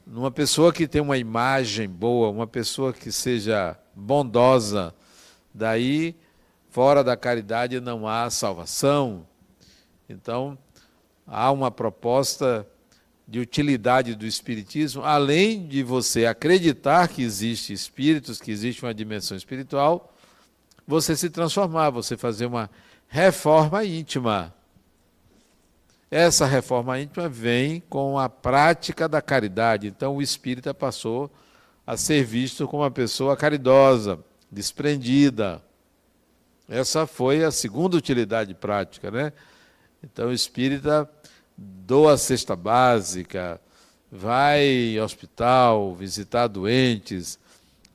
[SPEAKER 2] numa pessoa que tem uma imagem boa, uma pessoa que seja bondosa. Daí, fora da caridade não há salvação. Então, há uma proposta de utilidade do espiritismo, além de você acreditar que existe espíritos, que existe uma dimensão espiritual, você se transformar, você fazer uma reforma íntima. Essa reforma íntima vem com a prática da caridade. Então o espírita passou a ser visto como uma pessoa caridosa, desprendida. Essa foi a segunda utilidade prática, né? Então o espírita doa a cesta básica, vai ao hospital visitar doentes,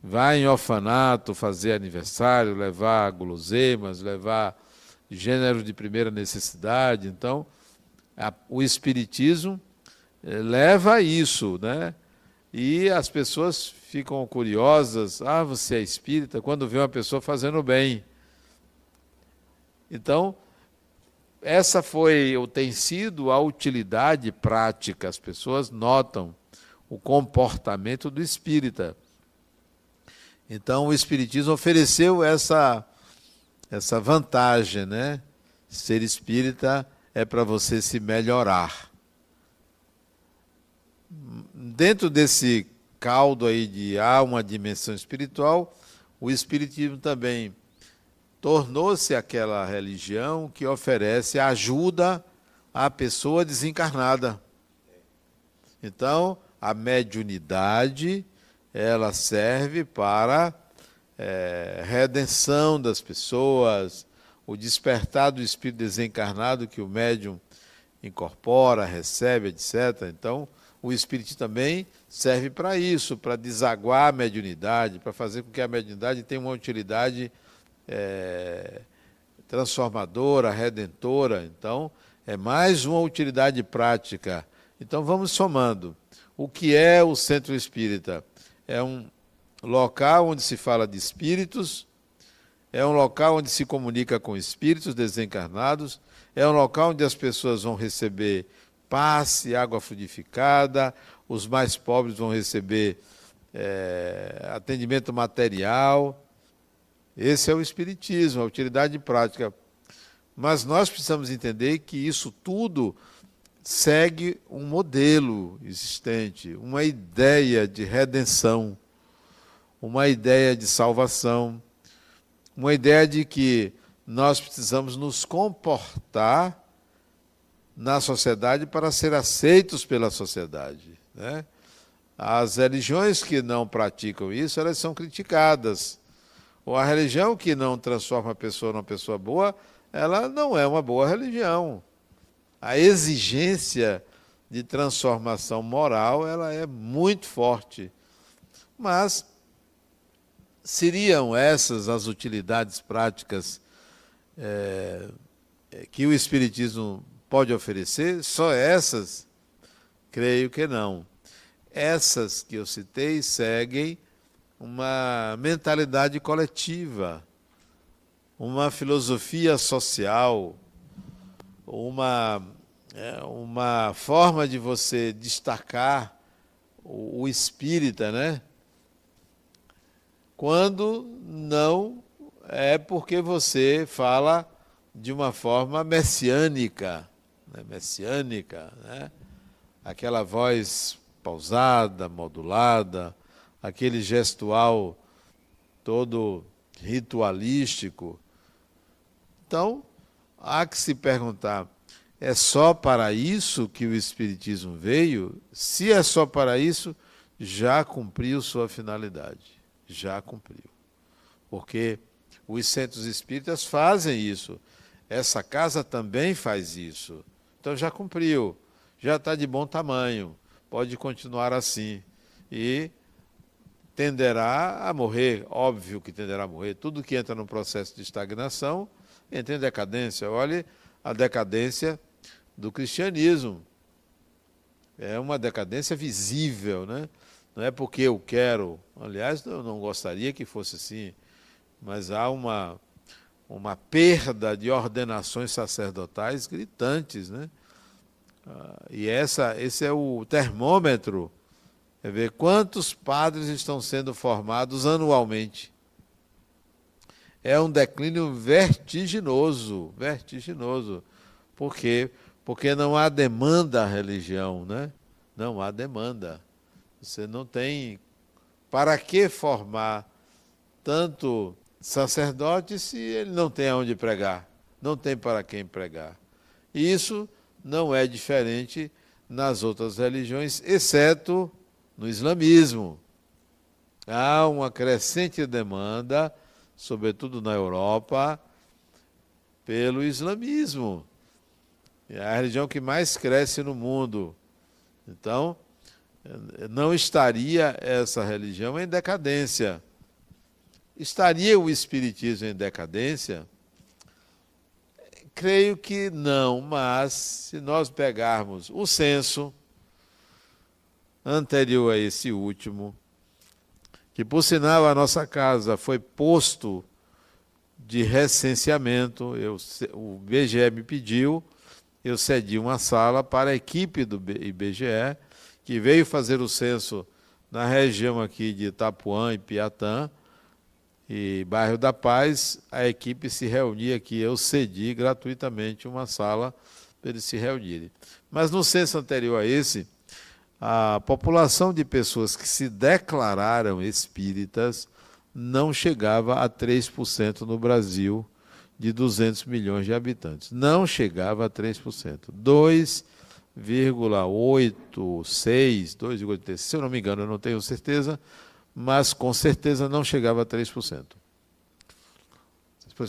[SPEAKER 2] vai em orfanato fazer aniversário, levar guloseimas, levar gênero de primeira necessidade. Então, a, o Espiritismo eh, leva isso, né? E as pessoas ficam curiosas, ah, você é espírita, quando vê uma pessoa fazendo bem. Então, essa foi ou tem sido a utilidade prática. As pessoas notam o comportamento do espírita. Então o espiritismo ofereceu essa essa vantagem, né? Ser espírita é para você se melhorar. Dentro desse caldo aí de há uma dimensão espiritual, o espiritismo também tornou-se aquela religião que oferece ajuda à pessoa desencarnada. Então, a mediunidade ela serve para é, redenção das pessoas, o despertar do espírito desencarnado que o médium incorpora, recebe, etc. Então, o espírito também serve para isso, para desaguar a mediunidade, para fazer com que a mediunidade tenha uma utilidade é, transformadora, redentora. Então, é mais uma utilidade prática. Então, vamos somando. O que é o centro espírita? É um local onde se fala de espíritos, é um local onde se comunica com espíritos desencarnados, é um local onde as pessoas vão receber passe, água fluidificada, os mais pobres vão receber é, atendimento material, esse é o Espiritismo, a utilidade prática. Mas nós precisamos entender que isso tudo segue um modelo existente, uma ideia de redenção, uma ideia de salvação, uma ideia de que nós precisamos nos comportar na sociedade para ser aceitos pela sociedade. Né? As religiões que não praticam isso, elas são criticadas. Ou a religião que não transforma a pessoa numa pessoa boa, ela não é uma boa religião. A exigência de transformação moral, ela é muito forte. Mas seriam essas as utilidades práticas é, que o Espiritismo pode oferecer, só essas, creio que não. Essas que eu citei seguem uma mentalidade coletiva, uma filosofia social, uma, é, uma forma de você destacar o, o espírita, né? Quando não é porque você fala de uma forma messiânica, né? messiânica, né? aquela voz pausada, modulada, aquele gestual todo ritualístico. Então, há que se perguntar: é só para isso que o Espiritismo veio? Se é só para isso, já cumpriu sua finalidade. Já cumpriu. Porque os centros espíritas fazem isso. Essa casa também faz isso. Então já cumpriu, já está de bom tamanho, pode continuar assim. E tenderá a morrer, óbvio que tenderá a morrer. Tudo que entra num processo de estagnação entra em decadência. Olhe a decadência do cristianismo. É uma decadência visível, né? Não é porque eu quero, aliás, eu não gostaria que fosse assim, mas há uma uma perda de ordenações sacerdotais gritantes, né? Ah, e essa, esse é o termômetro, é ver quantos padres estão sendo formados anualmente. É um declínio vertiginoso, vertiginoso. Por quê? Porque não há demanda à religião, né? Não há demanda. Você não tem para que formar tanto sacerdote se ele não tem aonde pregar, não tem para quem pregar. E isso não é diferente nas outras religiões, exceto no islamismo. Há uma crescente demanda, sobretudo na Europa, pelo islamismo. É a religião que mais cresce no mundo. Então, não estaria essa religião em decadência. Estaria o Espiritismo em decadência? Creio que não, mas se nós pegarmos o censo anterior a esse último, que por sinal a nossa casa foi posto de recenseamento, eu, o BGE me pediu, eu cedi uma sala para a equipe do IBGE, que veio fazer o censo na região aqui de Itapuã e Piatã, e Bairro da Paz, a equipe se reunia aqui. Eu cedi gratuitamente uma sala para eles se reunirem. Mas no censo anterior a esse, a população de pessoas que se declararam espíritas não chegava a 3% no Brasil, de 200 milhões de habitantes. Não chegava a 3%. 2,86, 2,86, se eu não me engano, eu não tenho certeza, mas com certeza não chegava a 3%.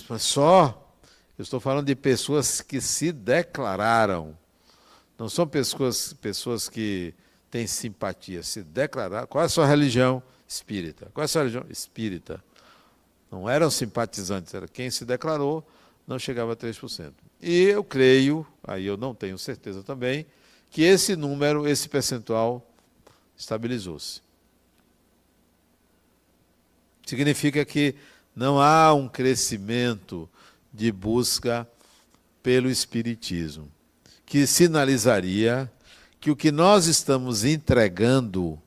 [SPEAKER 2] Mas só, eu estou falando de pessoas que se declararam, não são pessoas, pessoas que têm simpatia, se declararam. Qual é a sua religião? Espírita. Qual é a sua religião? Espírita. Não eram simpatizantes, era quem se declarou, não chegava a 3%. E eu creio, aí eu não tenho certeza também, que esse número, esse percentual, estabilizou-se. Significa que não há um crescimento de busca pelo Espiritismo, que sinalizaria que o que nós estamos entregando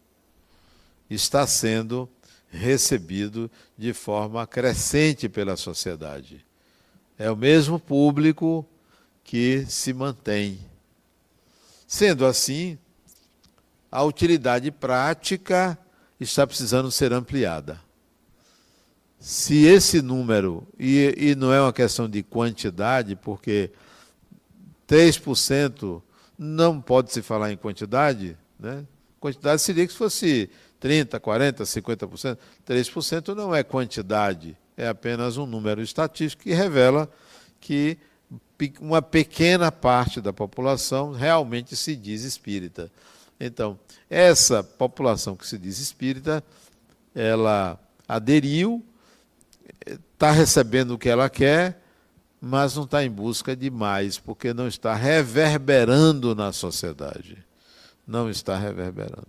[SPEAKER 2] está sendo recebido de forma crescente pela sociedade. É o mesmo público que se mantém. Sendo assim, a utilidade prática está precisando ser ampliada se esse número, e, e não é uma questão de quantidade, porque 3% não pode se falar em quantidade, né? Quantidade seria que se fosse 30, 40, 50%. 3% não é quantidade, é apenas um número estatístico que revela que uma pequena parte da população realmente se diz espírita. Então, essa população que se diz espírita, ela aderiu está recebendo o que ela quer, mas não está em busca de mais, porque não está reverberando na sociedade. Não está reverberando.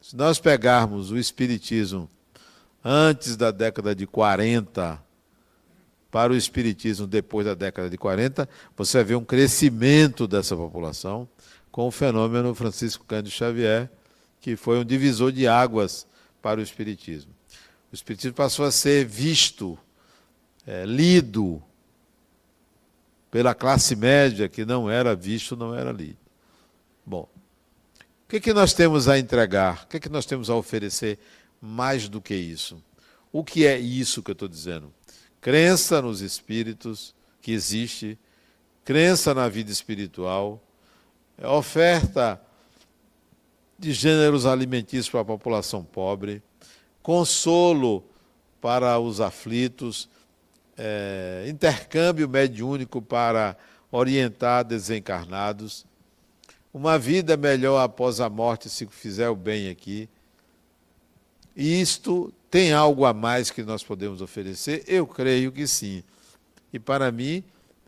[SPEAKER 2] Se nós pegarmos o Espiritismo antes da década de 40 para o Espiritismo depois da década de 40, você ver um crescimento dessa população com o fenômeno Francisco Cândido Xavier, que foi um divisor de águas para o Espiritismo. O Espiritismo passou a ser visto, é, lido, pela classe média que não era visto, não era lido. Bom, o que, que nós temos a entregar? O que, que nós temos a oferecer mais do que isso? O que é isso que eu estou dizendo? Crença nos espíritos que existe, crença na vida espiritual, oferta de gêneros alimentícios para a população pobre, consolo para os aflitos, é, intercâmbio mediúnico para orientar desencarnados, uma vida melhor após a morte se fizer o bem aqui. E isto tem algo a mais que nós podemos oferecer? Eu creio que sim. E para mim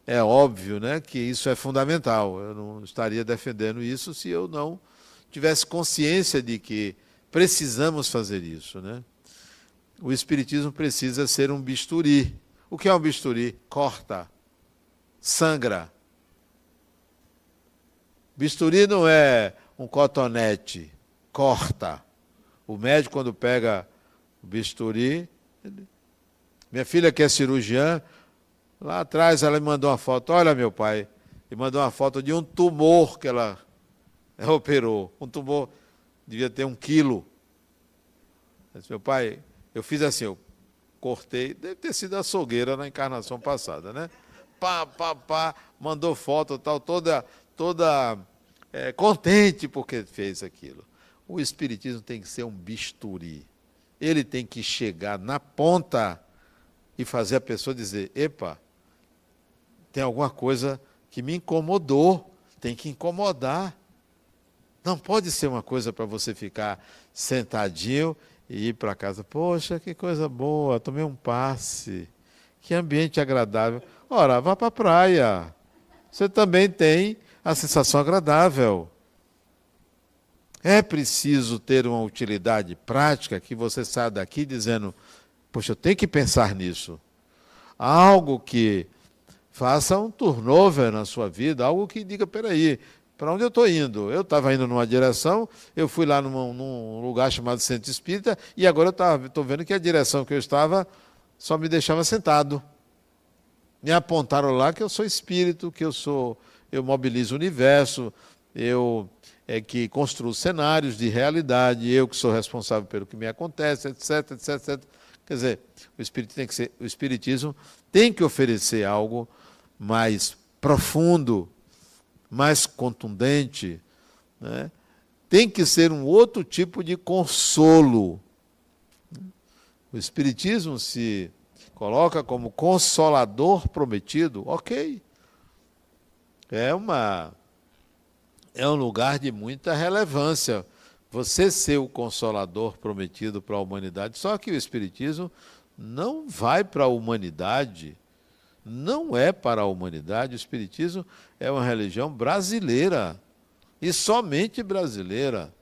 [SPEAKER 2] é óbvio né, que isso é fundamental. Eu não estaria defendendo isso se eu não tivesse consciência de que precisamos fazer isso. Né? O Espiritismo precisa ser um bisturi o que é um bisturi? Corta, sangra. Bisturi não é um cotonete, corta. O médico, quando pega o bisturi. Minha filha, que é cirurgiã, lá atrás ela me mandou uma foto. Olha, meu pai, e mandou uma foto de um tumor que ela, ela operou. Um tumor, devia ter um quilo. Disse, meu pai, eu fiz assim, eu cortei, deve ter sido açougueira na encarnação passada, né? Pá, pá, pá, mandou foto tal, toda, toda é, contente porque fez aquilo. O Espiritismo tem que ser um bisturi. Ele tem que chegar na ponta e fazer a pessoa dizer: epa, tem alguma coisa que me incomodou, tem que incomodar. Não pode ser uma coisa para você ficar sentadinho e ir para casa. Poxa, que coisa boa, tomei um passe. Que ambiente agradável. Ora, vá para a praia. Você também tem a sensação agradável. É preciso ter uma utilidade prática que você saia daqui dizendo: Poxa, eu tenho que pensar nisso. Algo que faça um turnover na sua vida, algo que diga: peraí, para onde eu estou indo? Eu estava indo numa direção, eu fui lá num, num lugar chamado Centro Espírita, e agora eu estou vendo que a direção que eu estava só me deixava sentado. Me apontaram lá que eu sou espírito, que eu sou, eu mobilizo o universo, eu é que construo cenários de realidade, eu que sou responsável pelo que me acontece, etc, etc, etc. Quer dizer, o, espírito tem que ser, o espiritismo tem que oferecer algo mais profundo, mais contundente, né? tem que ser um outro tipo de consolo. O Espiritismo se coloca como consolador prometido, ok. É, uma, é um lugar de muita relevância. Você ser o consolador prometido para a humanidade. Só que o Espiritismo não vai para a humanidade não é para a humanidade. O Espiritismo é uma religião brasileira e somente brasileira.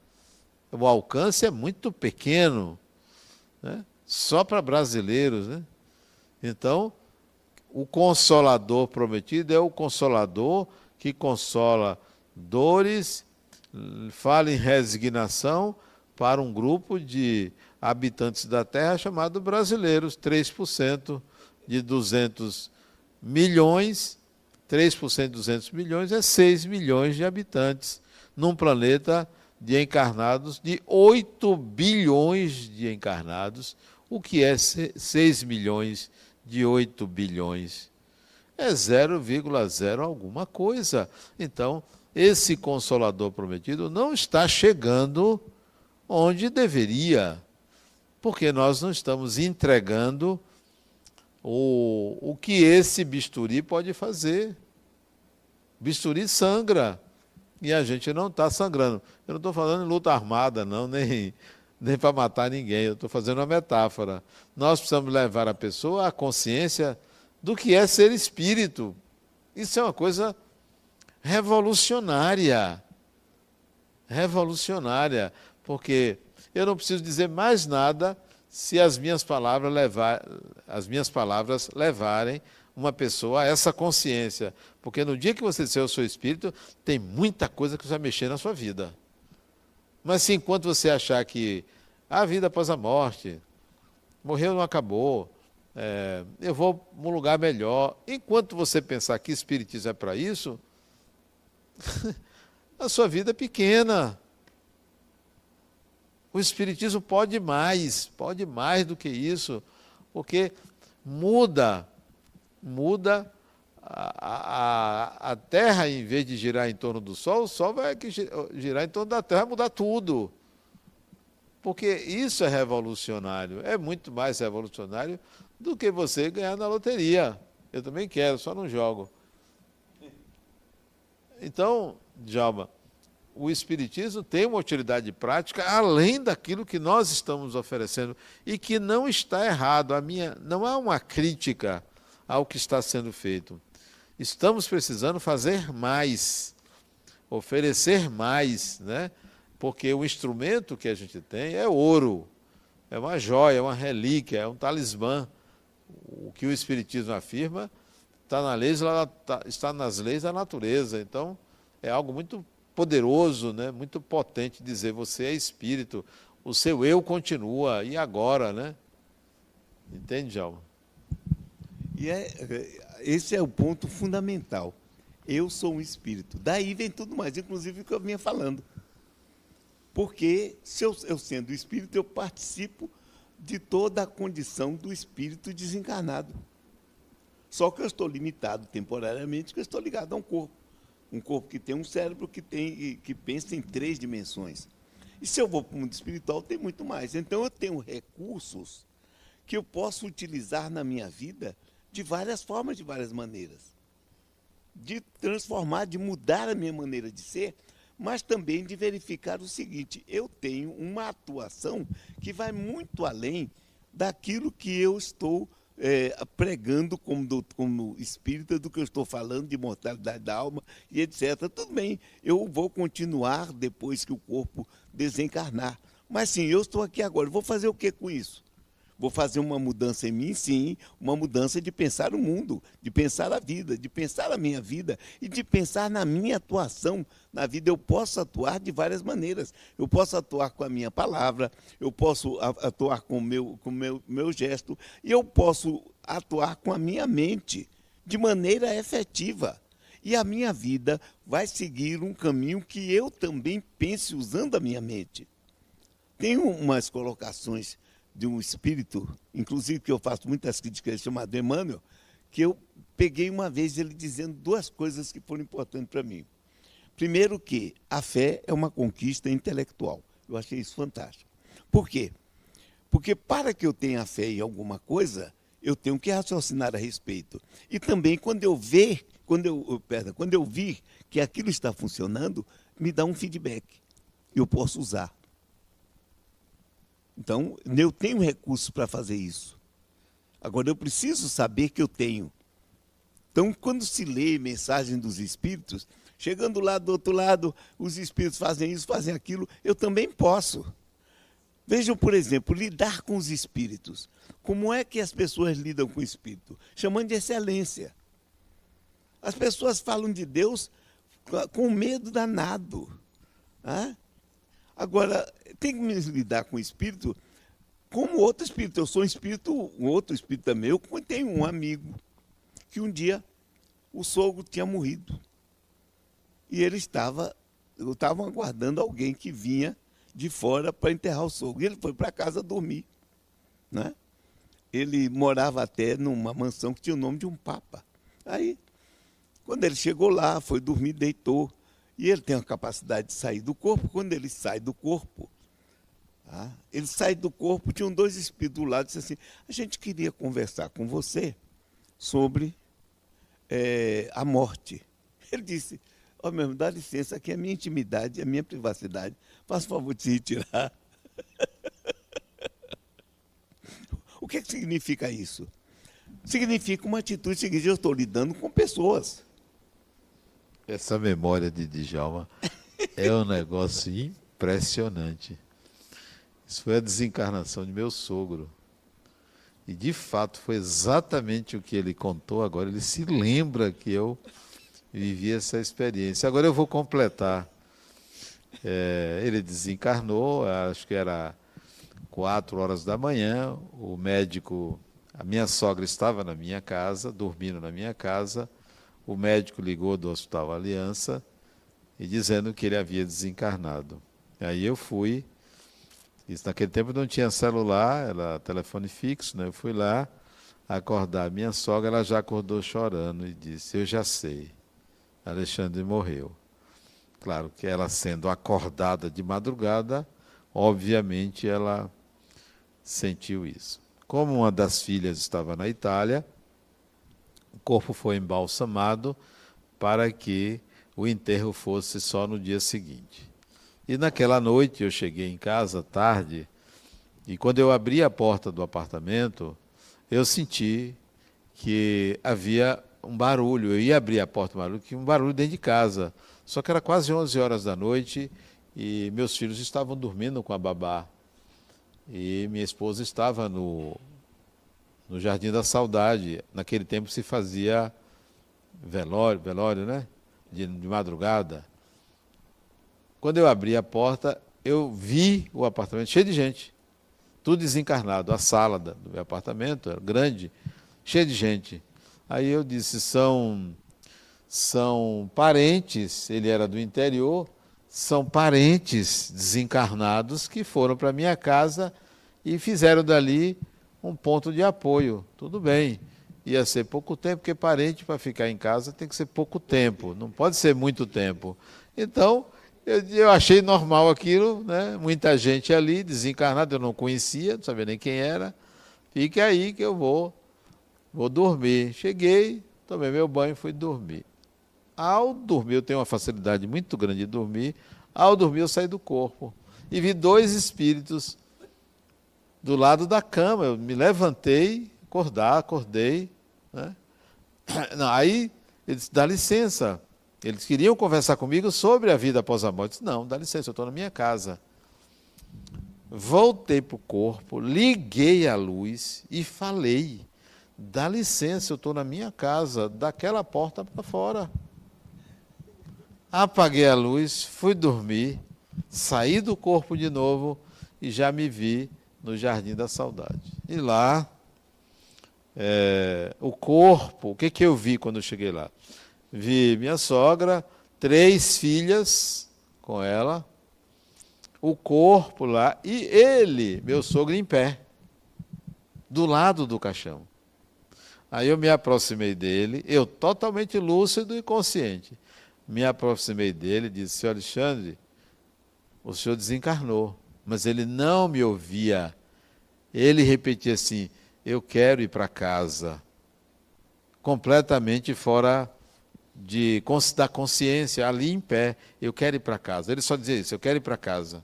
[SPEAKER 2] O alcance é muito pequeno, né? só para brasileiros. Né? Então, o consolador prometido é o consolador que consola dores, fala em resignação para um grupo de habitantes da Terra chamado brasileiros, 3% de 200 milhões, 3% de 200 milhões é 6 milhões de habitantes, num planeta de encarnados de 8 bilhões de encarnados, o que é 6 milhões de 8 bilhões. É 0,0 alguma coisa. Então, esse consolador prometido não está chegando onde deveria, porque nós não estamos entregando o, o que esse bisturi pode fazer. Bisturi sangra e a gente não está sangrando. Eu não estou falando em luta armada, não, nem, nem para matar ninguém. Eu estou fazendo uma metáfora. Nós precisamos levar a pessoa à consciência do que é ser espírito. Isso é uma coisa revolucionária. Revolucionária, porque eu não preciso dizer mais nada se as minhas palavras levar, as minhas palavras levarem uma pessoa a essa consciência, porque no dia que você disser eu sou espírito, tem muita coisa que vai mexer na sua vida. Mas se enquanto você achar que a vida após a morte, morreu não acabou, é, eu vou para um lugar melhor. Enquanto você pensar que espiritismo é para isso, a sua vida é pequena. O Espiritismo pode mais, pode mais do que isso, porque muda, muda a, a, a, Terra, em vez de girar em torno do Sol, o Sol vai girar em torno da Terra, vai mudar tudo. Porque isso é revolucionário, é muito mais revolucionário do que você ganhar na loteria. Eu também quero, só não jogo. Então, Djalma, o Espiritismo tem uma utilidade prática além daquilo que nós estamos oferecendo e que não está errado. A minha não há uma crítica ao que está sendo feito. Estamos precisando fazer mais, oferecer mais, né? Porque o instrumento que a gente tem é ouro, é uma joia, é uma relíquia, é um talismã. O que o Espiritismo afirma está, na lei, tá, está nas leis da natureza. Então, é algo muito poderoso, né? muito potente dizer você é espírito, o seu eu continua, e agora, né? Entende, Djalma?
[SPEAKER 3] E é, esse é o ponto fundamental. Eu sou um espírito. Daí vem tudo mais, inclusive o que eu vinha falando. Porque se eu, eu sendo espírito, eu participo de toda a condição do espírito desencarnado. Só que eu estou limitado temporariamente, porque eu estou ligado a um corpo um corpo que tem um cérebro que, tem, que pensa em três dimensões. E se eu vou para o mundo espiritual, tem muito mais. Então eu tenho recursos que eu posso utilizar na minha vida de várias formas, de várias maneiras. De transformar, de mudar a minha maneira de ser, mas também de verificar o seguinte: eu tenho uma atuação que vai muito além daquilo que eu estou é, pregando como, como espírita do que eu estou falando, de mortalidade da alma e etc. Tudo bem, eu vou continuar depois que o corpo desencarnar. Mas sim, eu estou aqui agora, vou fazer o que com isso? Vou fazer uma mudança em mim, sim, uma mudança de pensar o mundo, de pensar a vida, de pensar a minha vida e de pensar na minha atuação na vida. Eu posso atuar de várias maneiras. Eu posso atuar com a minha palavra, eu posso atuar com o meu, com meu, meu gesto, e eu posso atuar com a minha mente de maneira efetiva. E a minha vida vai seguir um caminho que eu também pense usando a minha mente. Tem umas colocações de um espírito, inclusive que eu faço muitas críticas, chamado Emmanuel, que eu peguei uma vez ele dizendo duas coisas que foram importantes para mim. Primeiro que a fé é uma conquista intelectual. Eu achei isso fantástico. Por quê? Porque para que eu tenha fé em alguma coisa, eu tenho que raciocinar a respeito. E também quando eu ver, quando eu, perdão, quando eu vir que aquilo está funcionando, me dá um feedback. Eu posso usar. Então, eu tenho recursos para fazer isso. Agora, eu preciso saber que eu tenho. Então, quando se lê mensagem dos espíritos, chegando lá do outro lado, os espíritos fazem isso, fazem aquilo, eu também posso. Vejam, por exemplo, lidar com os espíritos. Como é que as pessoas lidam com o espírito? Chamando de excelência. As pessoas falam de Deus com medo danado. Ah? Agora, tem que lidar com o espírito como outro espírito. Eu sou um espírito, um outro espírito meu, tenho um amigo que um dia o sogro tinha morrido. E ele estava, estavam aguardando alguém que vinha de fora para enterrar o sogro. E ele foi para casa dormir. Né? Ele morava até numa mansão que tinha o nome de um papa. Aí, quando ele chegou lá, foi dormir, deitou. E ele tem a capacidade de sair do corpo. Quando ele sai do corpo, tá? ele sai do corpo, tinham dois espíritos do lado, disse assim, a gente queria conversar com você sobre é, a morte. Ele disse, ó oh, meu, dá licença, aqui é a minha intimidade, a minha privacidade, faça o favor de se retirar. o que, que significa isso? significa uma atitude seguinte, eu estou lidando com pessoas.
[SPEAKER 2] Essa memória de Djalma é um negócio impressionante. Isso foi a desencarnação de meu sogro. E de fato foi exatamente o que ele contou agora. Ele se lembra que eu vivi essa experiência. Agora eu vou completar. É, ele desencarnou, acho que era quatro horas da manhã. O médico, a minha sogra estava na minha casa, dormindo na minha casa. O médico ligou do Hospital Aliança e dizendo que ele havia desencarnado. Aí eu fui. Isso naquele tempo não tinha celular, era telefone fixo, né? Eu fui lá acordar. Minha sogra ela já acordou chorando e disse: Eu já sei. Alexandre morreu. Claro que ela sendo acordada de madrugada, obviamente ela sentiu isso. Como uma das filhas estava na Itália, corpo foi embalsamado para que o enterro fosse só no dia seguinte. E naquela noite eu cheguei em casa tarde e quando eu abri a porta do apartamento, eu senti que havia um barulho. Eu ia abrir a porta do barulho, que um barulho dentro de casa. Só que era quase 11 horas da noite e meus filhos estavam dormindo com a babá. E minha esposa estava no, no Jardim da Saudade. Naquele tempo se fazia velório, velório, né? De, de madrugada. Quando eu abri a porta, eu vi o apartamento cheio de gente. Tudo desencarnado. A sala do meu apartamento era grande, cheia de gente. Aí eu disse: são, são parentes, ele era do interior, são parentes desencarnados que foram para minha casa e fizeram dali um ponto de apoio. Tudo bem. Ia ser pouco tempo, porque parente para ficar em casa tem que ser pouco tempo, não pode ser muito tempo. Então, eu, eu achei normal aquilo, né? muita gente ali, desencarnada, eu não conhecia, não sabia nem quem era. Fique aí que eu vou Vou dormir. Cheguei, tomei meu banho e fui dormir. Ao dormir, eu tenho uma facilidade muito grande de dormir. Ao dormir, eu saí do corpo e vi dois espíritos do lado da cama. Eu me levantei, acordar, acordei. Né? Não, aí eles dá licença. Eles queriam conversar comigo sobre a vida após a morte. Disse, não, dá licença, eu estou na minha casa. Voltei para o corpo, liguei a luz e falei dá licença, eu estou na minha casa, daquela porta para fora. Apaguei a luz, fui dormir, saí do corpo de novo e já me vi no Jardim da Saudade. E lá, é, o corpo, o que, que eu vi quando eu cheguei lá? Vi minha sogra, três filhas com ela, o corpo lá e ele, meu sogro, em pé, do lado do caixão. Aí eu me aproximei dele, eu totalmente lúcido e consciente. Me aproximei dele e disse: Senhor Alexandre, o senhor desencarnou, mas ele não me ouvia. Ele repetia assim: Eu quero ir para casa. Completamente fora de, da consciência, ali em pé. Eu quero ir para casa. Ele só dizia isso: Eu quero ir para casa.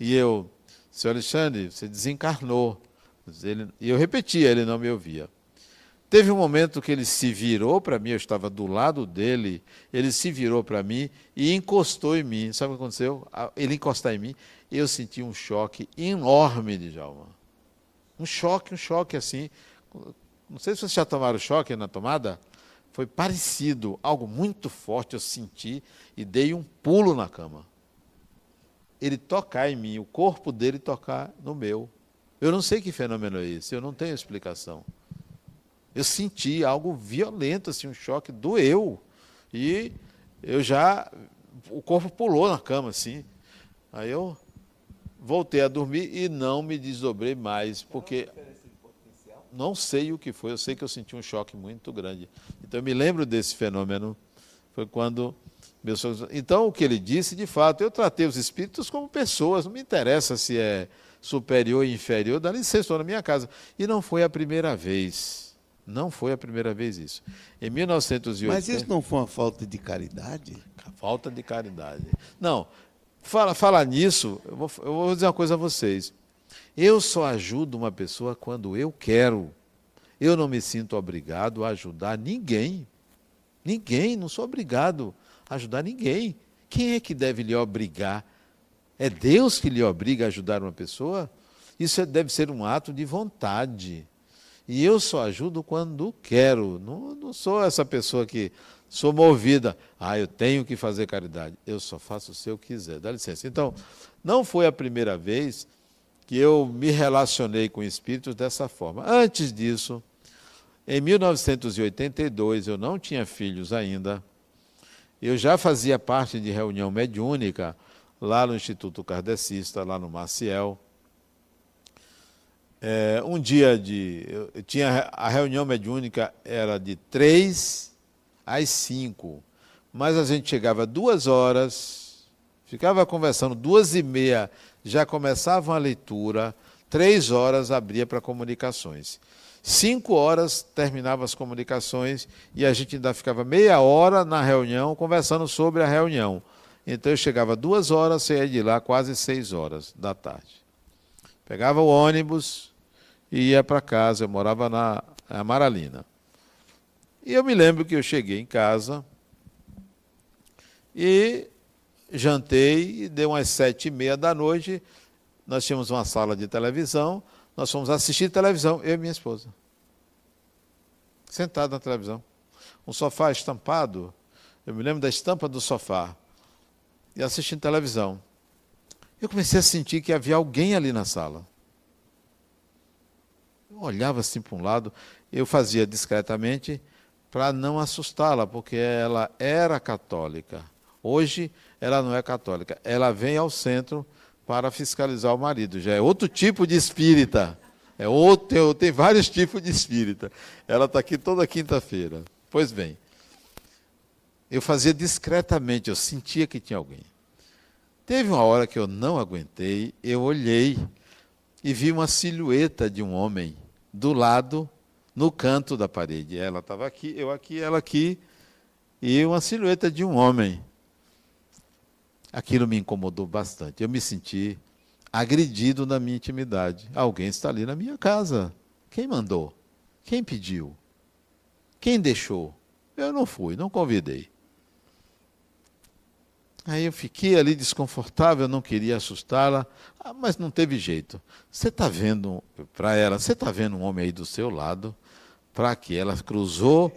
[SPEAKER 2] E eu, senhor Alexandre, você desencarnou. Ele, e eu repetia, ele não me ouvia. Teve um momento que ele se virou para mim, eu estava do lado dele, ele se virou para mim e encostou em mim. Sabe o que aconteceu? Ele encostar em mim, eu senti um choque enorme de Jalma. Um choque, um choque assim. Não sei se vocês já tomaram choque na tomada. Foi parecido, algo muito forte eu senti e dei um pulo na cama. Ele tocar em mim, o corpo dele tocar no meu. Eu não sei que fenômeno é esse, eu não tenho explicação. Eu senti algo violento, assim, um choque, doeu. E eu já. O corpo pulou na cama, assim. Aí eu voltei a dormir e não me desdobrei mais, porque. Não sei o que foi, eu sei que eu senti um choque muito grande. Então eu me lembro desse fenômeno. Foi quando meus Então o que ele disse, de fato, eu tratei os espíritos como pessoas, não me interessa se é superior ou inferior, dá licença, estou na minha casa. E não foi a primeira vez. Não foi a primeira vez isso. Em 1980.
[SPEAKER 3] Mas isso não foi uma falta de caridade?
[SPEAKER 2] Falta de caridade. Não. Fala, fala nisso, eu vou, eu vou dizer uma coisa a vocês. Eu só ajudo uma pessoa quando eu quero. Eu não me sinto obrigado a ajudar ninguém. Ninguém, não sou obrigado a ajudar ninguém. Quem é que deve lhe obrigar? É Deus que lhe obriga a ajudar uma pessoa? Isso é, deve ser um ato de vontade. E eu só ajudo quando quero. Não, não sou essa pessoa que sou movida. Ah, eu tenho que fazer caridade. Eu só faço se eu quiser. Dá licença. Então, não foi a primeira vez que eu me relacionei com espíritos dessa forma. Antes disso, em 1982, eu não tinha filhos ainda. Eu já fazia parte de reunião mediúnica lá no Instituto Kardecista, lá no Maciel. É, um dia de. Eu tinha, a reunião mediúnica era de três às cinco, mas a gente chegava duas horas, ficava conversando, duas e meia já começava a leitura, três horas abria para comunicações. Cinco horas terminava as comunicações e a gente ainda ficava meia hora na reunião conversando sobre a reunião. Então eu chegava duas horas, saía de lá quase seis horas da tarde. Pegava o ônibus e ia para casa. Eu morava na Amaralina. E eu me lembro que eu cheguei em casa e jantei e deu umas sete e meia da noite. Nós tínhamos uma sala de televisão nós fomos assistir televisão, eu e minha esposa. Sentado na televisão. Um sofá estampado, eu me lembro da estampa do sofá. E assistindo televisão. Eu comecei a sentir que havia alguém ali na sala. Eu olhava assim para um lado, eu fazia discretamente para não assustá-la, porque ela era católica. Hoje ela não é católica. Ela vem ao centro para fiscalizar o marido. Já é outro tipo de espírita. É outro, tem, vários tipos de espírita. Ela está aqui toda quinta-feira. Pois bem, eu fazia discretamente, eu sentia que tinha alguém. Teve uma hora que eu não aguentei, eu olhei e vi uma silhueta de um homem do lado, no canto da parede. Ela estava aqui, eu aqui, ela aqui, e uma silhueta de um homem aquilo me incomodou bastante. Eu me senti agredido na minha intimidade. Alguém está ali na minha casa. Quem mandou? Quem pediu? Quem deixou? Eu não fui, não convidei. Aí eu fiquei ali desconfortável, não queria assustá-la, ah, mas não teve jeito. Você está vendo, para ela, você está vendo um homem aí do seu lado, para que ela cruzou,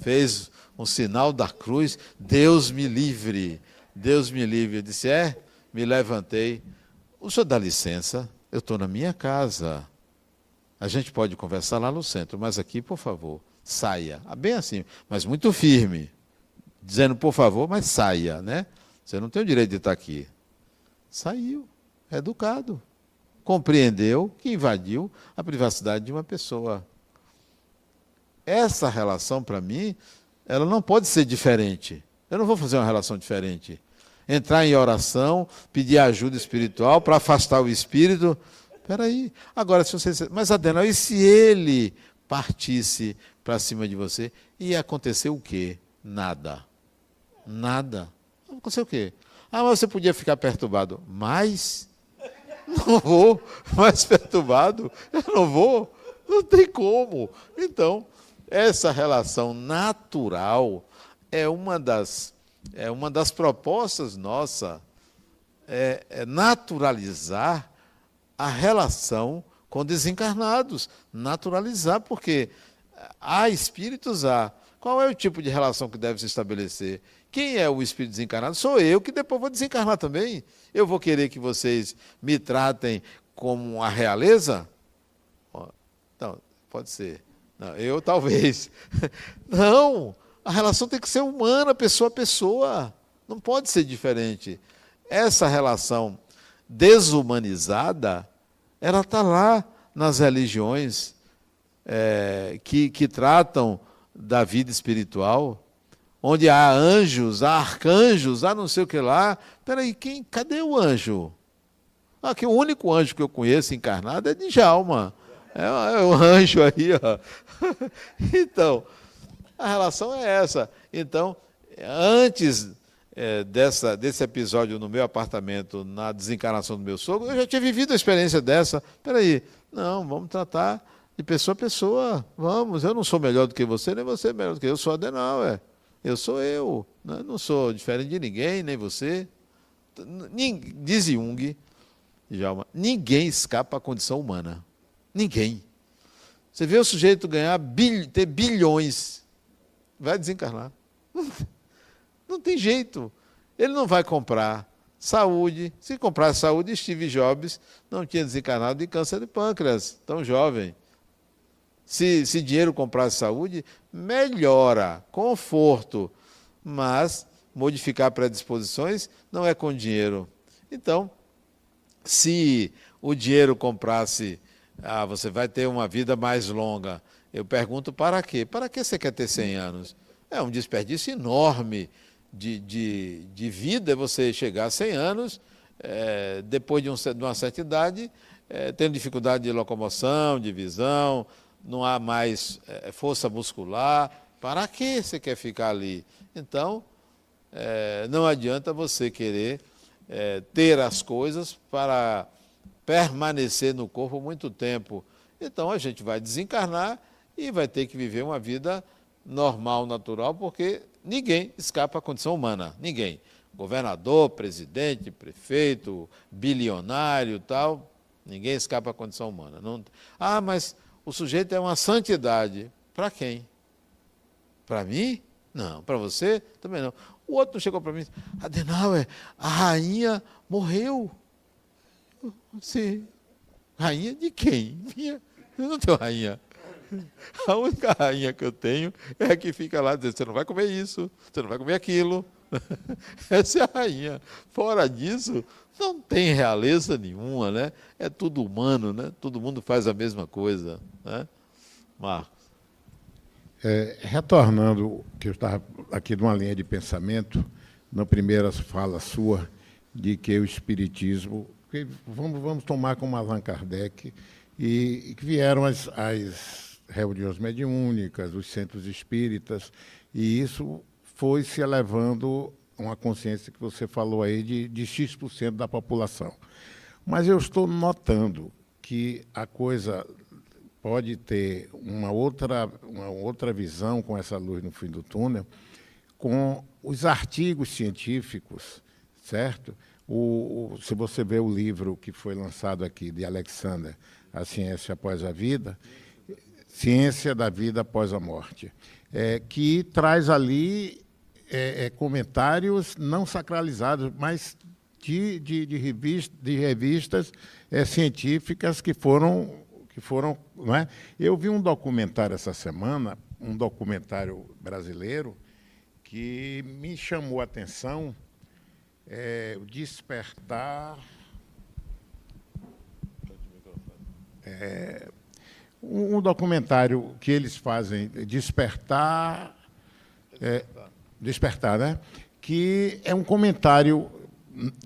[SPEAKER 2] fez um sinal da cruz, Deus me livre. Deus me livre. Eu disse: É, me levantei. O senhor dá licença, eu estou na minha casa. A gente pode conversar lá no centro, mas aqui, por favor, saia. Ah, bem assim, mas muito firme. Dizendo, por favor, mas saia, né? Você não tem o direito de estar aqui. Saiu, educado. Compreendeu que invadiu a privacidade de uma pessoa. Essa relação, para mim, ela não pode ser diferente. Eu não vou fazer uma relação diferente entrar em oração, pedir ajuda espiritual para afastar o espírito. Espera aí. Agora, se você. Mas, Adena, e se ele partisse para cima de você? Ia acontecer o quê? Nada. Nada. Acontecer o quê? Ah, mas você podia ficar perturbado. Mas. Não vou. Mais perturbado? Eu não vou. Não tem como. Então, essa relação natural é uma das é uma das propostas nossa é, é naturalizar a relação com desencarnados, naturalizar, porque há espíritos há. Qual é o tipo de relação que deve se estabelecer? Quem é o espírito desencarnado? Sou eu, que depois vou desencarnar também. Eu vou querer que vocês me tratem como a realeza? Não, pode ser. Não, eu talvez. Não, a relação tem que ser humana, pessoa a pessoa. Não pode ser diferente. Essa relação desumanizada, ela está lá nas religiões é, que, que tratam da vida espiritual, onde há anjos, há arcanjos, há não sei o que lá. Peraí, quem, cadê o anjo? Aqui, o único anjo que eu conheço encarnado é de Jalma. É, é o anjo aí, ó. então, a relação é essa. Então, antes é, dessa, desse episódio no meu apartamento, na desencarnação do meu sogro, eu já tinha vivido a experiência dessa. Espera aí, não, vamos tratar de pessoa a pessoa. Vamos, eu não sou melhor do que você, nem você é melhor do que eu. Eu sou Adenauer. Eu sou eu. Né? Não sou diferente de ninguém, nem você. Diz Jung, Djalma, ninguém escapa à condição humana. Ninguém. Você vê o sujeito ganhar, bil, ter bilhões, vai desencarnar. Não tem jeito. Ele não vai comprar saúde. Se comprar saúde, Steve Jobs não tinha desencarnado de câncer de pâncreas, tão jovem. Se, se dinheiro comprasse saúde, melhora, conforto, mas modificar predisposições não é com dinheiro. Então, se o dinheiro comprasse, ah, você vai ter uma vida mais longa. Eu pergunto para quê? Para que você quer ter 100 anos? É um desperdício enorme de, de, de vida você chegar a 100 anos, é, depois de, um, de, uma certa idade, é, tendo dificuldade de locomoção, de visão, não há mais é, força muscular. Para que você quer ficar ali? Então, é, não adianta você querer é, ter as coisas para permanecer no corpo muito tempo. Então, a gente vai desencarnar e vai ter que viver uma vida normal, natural, porque ninguém escapa à condição humana, ninguém. Governador, presidente, prefeito, bilionário, tal, ninguém escapa à condição humana. Não... Ah, mas o sujeito é uma santidade. Para quem? Para mim? Não. Para você? Também não. O outro chegou para mim e disse, Adenauer, a rainha morreu. Sim. Rainha de quem? Minha. Eu não tenho rainha. A única rainha que eu tenho é a que fica lá dizendo: você não vai comer isso, você não vai comer aquilo. Essa é a rainha. Fora disso, não tem realeza nenhuma, né? É tudo humano, né? Todo mundo faz a mesma coisa, né? Marcos.
[SPEAKER 1] É, retornando, que eu estava aqui numa linha de pensamento, na primeira fala sua, de que o Espiritismo, vamos, vamos tomar como Allan Kardec, e que vieram as, as reuniões mediúnicas, os centros espíritas, e isso foi se elevando uma consciência que você falou aí de, de X% da população. Mas eu estou notando que a coisa pode ter uma outra, uma outra visão com essa luz no fim do túnel, com os artigos científicos, certo? O, o, se você vê o livro que foi lançado aqui de Alexander, A Ciência Após a Vida, Ciência da Vida Após a Morte, é, que traz ali é, é, comentários não sacralizados, mas de, de, de, revista, de revistas é, científicas que foram. Que foram não é? Eu vi um documentário essa semana, um documentário brasileiro, que me chamou a atenção, é, o Despertar. É, um, um documentário que eles fazem, Despertar. É, Despertar, né? Que é um comentário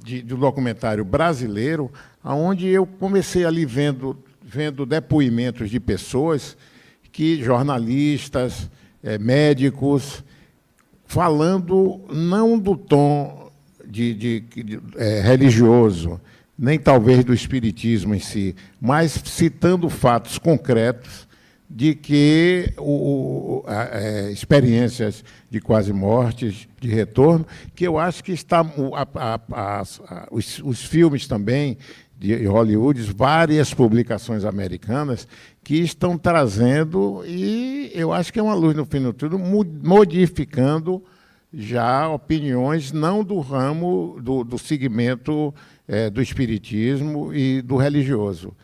[SPEAKER 1] de, de um documentário brasileiro, onde eu comecei ali vendo, vendo depoimentos de pessoas que jornalistas, é, médicos, falando não do tom de, de, de é, religioso, nem talvez do espiritismo em si, mas citando fatos concretos de que o, a, a, é, experiências de quase mortes, de retorno, que eu acho que está a, os, os, filmes também de Hollywood, várias publicações americanas que estão trazendo e eu acho que é uma luz no fim do tudo modificando já opiniões não do ramo do, do segmento é, do espiritismo e do religioso.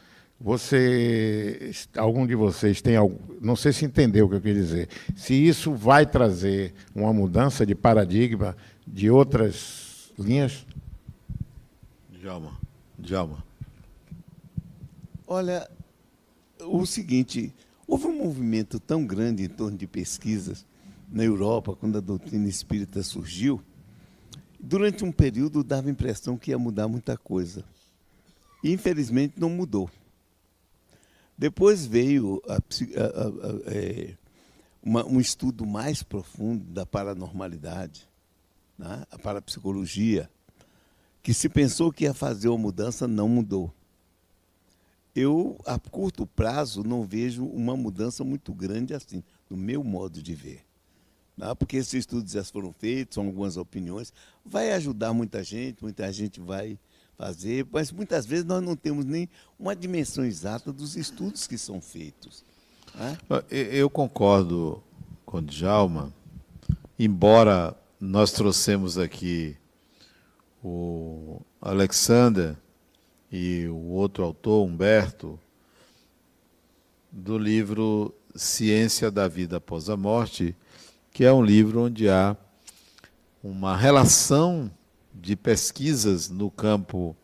[SPEAKER 1] Você, algum de vocês tem algo, não sei se entendeu o que eu quis dizer, se isso vai trazer uma mudança de paradigma de outras linhas?
[SPEAKER 2] Djalma, Djalma.
[SPEAKER 3] Olha, o seguinte, houve um movimento tão grande em torno de pesquisas na Europa, quando a doutrina espírita surgiu, Durante um período dava a impressão que ia mudar muita coisa. E, infelizmente não mudou. Depois veio a, a, a, é, uma, um estudo mais profundo da paranormalidade, né? a parapsicologia, que se pensou que ia fazer uma mudança, não mudou. eu, a curto prazo, não vejo uma mudança muito grande assim, no meu modo de ver. Não, porque esses estudos já foram feitos, são algumas opiniões. Vai ajudar muita gente, muita gente vai fazer, mas muitas vezes nós não temos nem uma dimensão exata dos estudos que são feitos.
[SPEAKER 2] Né? Eu concordo com o Djalma, embora nós trouxemos aqui o Alexander e o outro autor, Humberto, do livro Ciência da Vida Após a Morte, que é um livro onde há uma relação de pesquisas no campo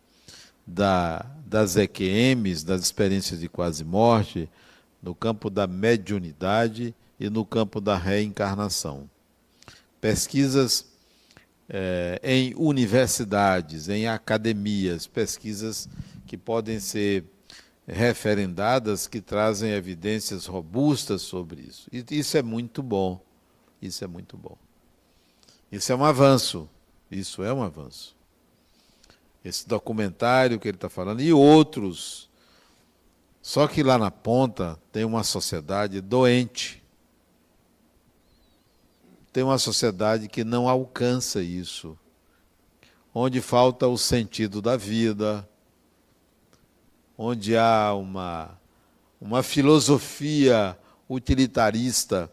[SPEAKER 2] da, das EQMs, das experiências de quase morte, no campo da mediunidade e no campo da reencarnação. Pesquisas é, em universidades, em academias, pesquisas que podem ser referendadas, que trazem evidências robustas sobre isso. E isso é muito bom. Isso é muito bom. Isso é um avanço. Isso é um avanço. Esse documentário que ele está falando e outros. Só que lá na ponta tem uma sociedade doente. Tem uma sociedade que não alcança isso. Onde falta o sentido da vida, onde há uma, uma filosofia utilitarista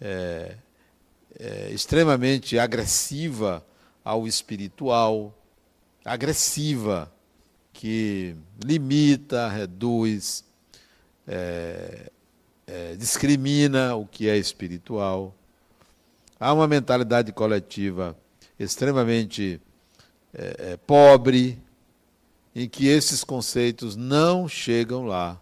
[SPEAKER 2] é, é, extremamente agressiva ao espiritual, agressiva, que limita, reduz, é, é, discrimina o que é espiritual. Há uma mentalidade coletiva extremamente é, é pobre, em que esses conceitos não chegam lá.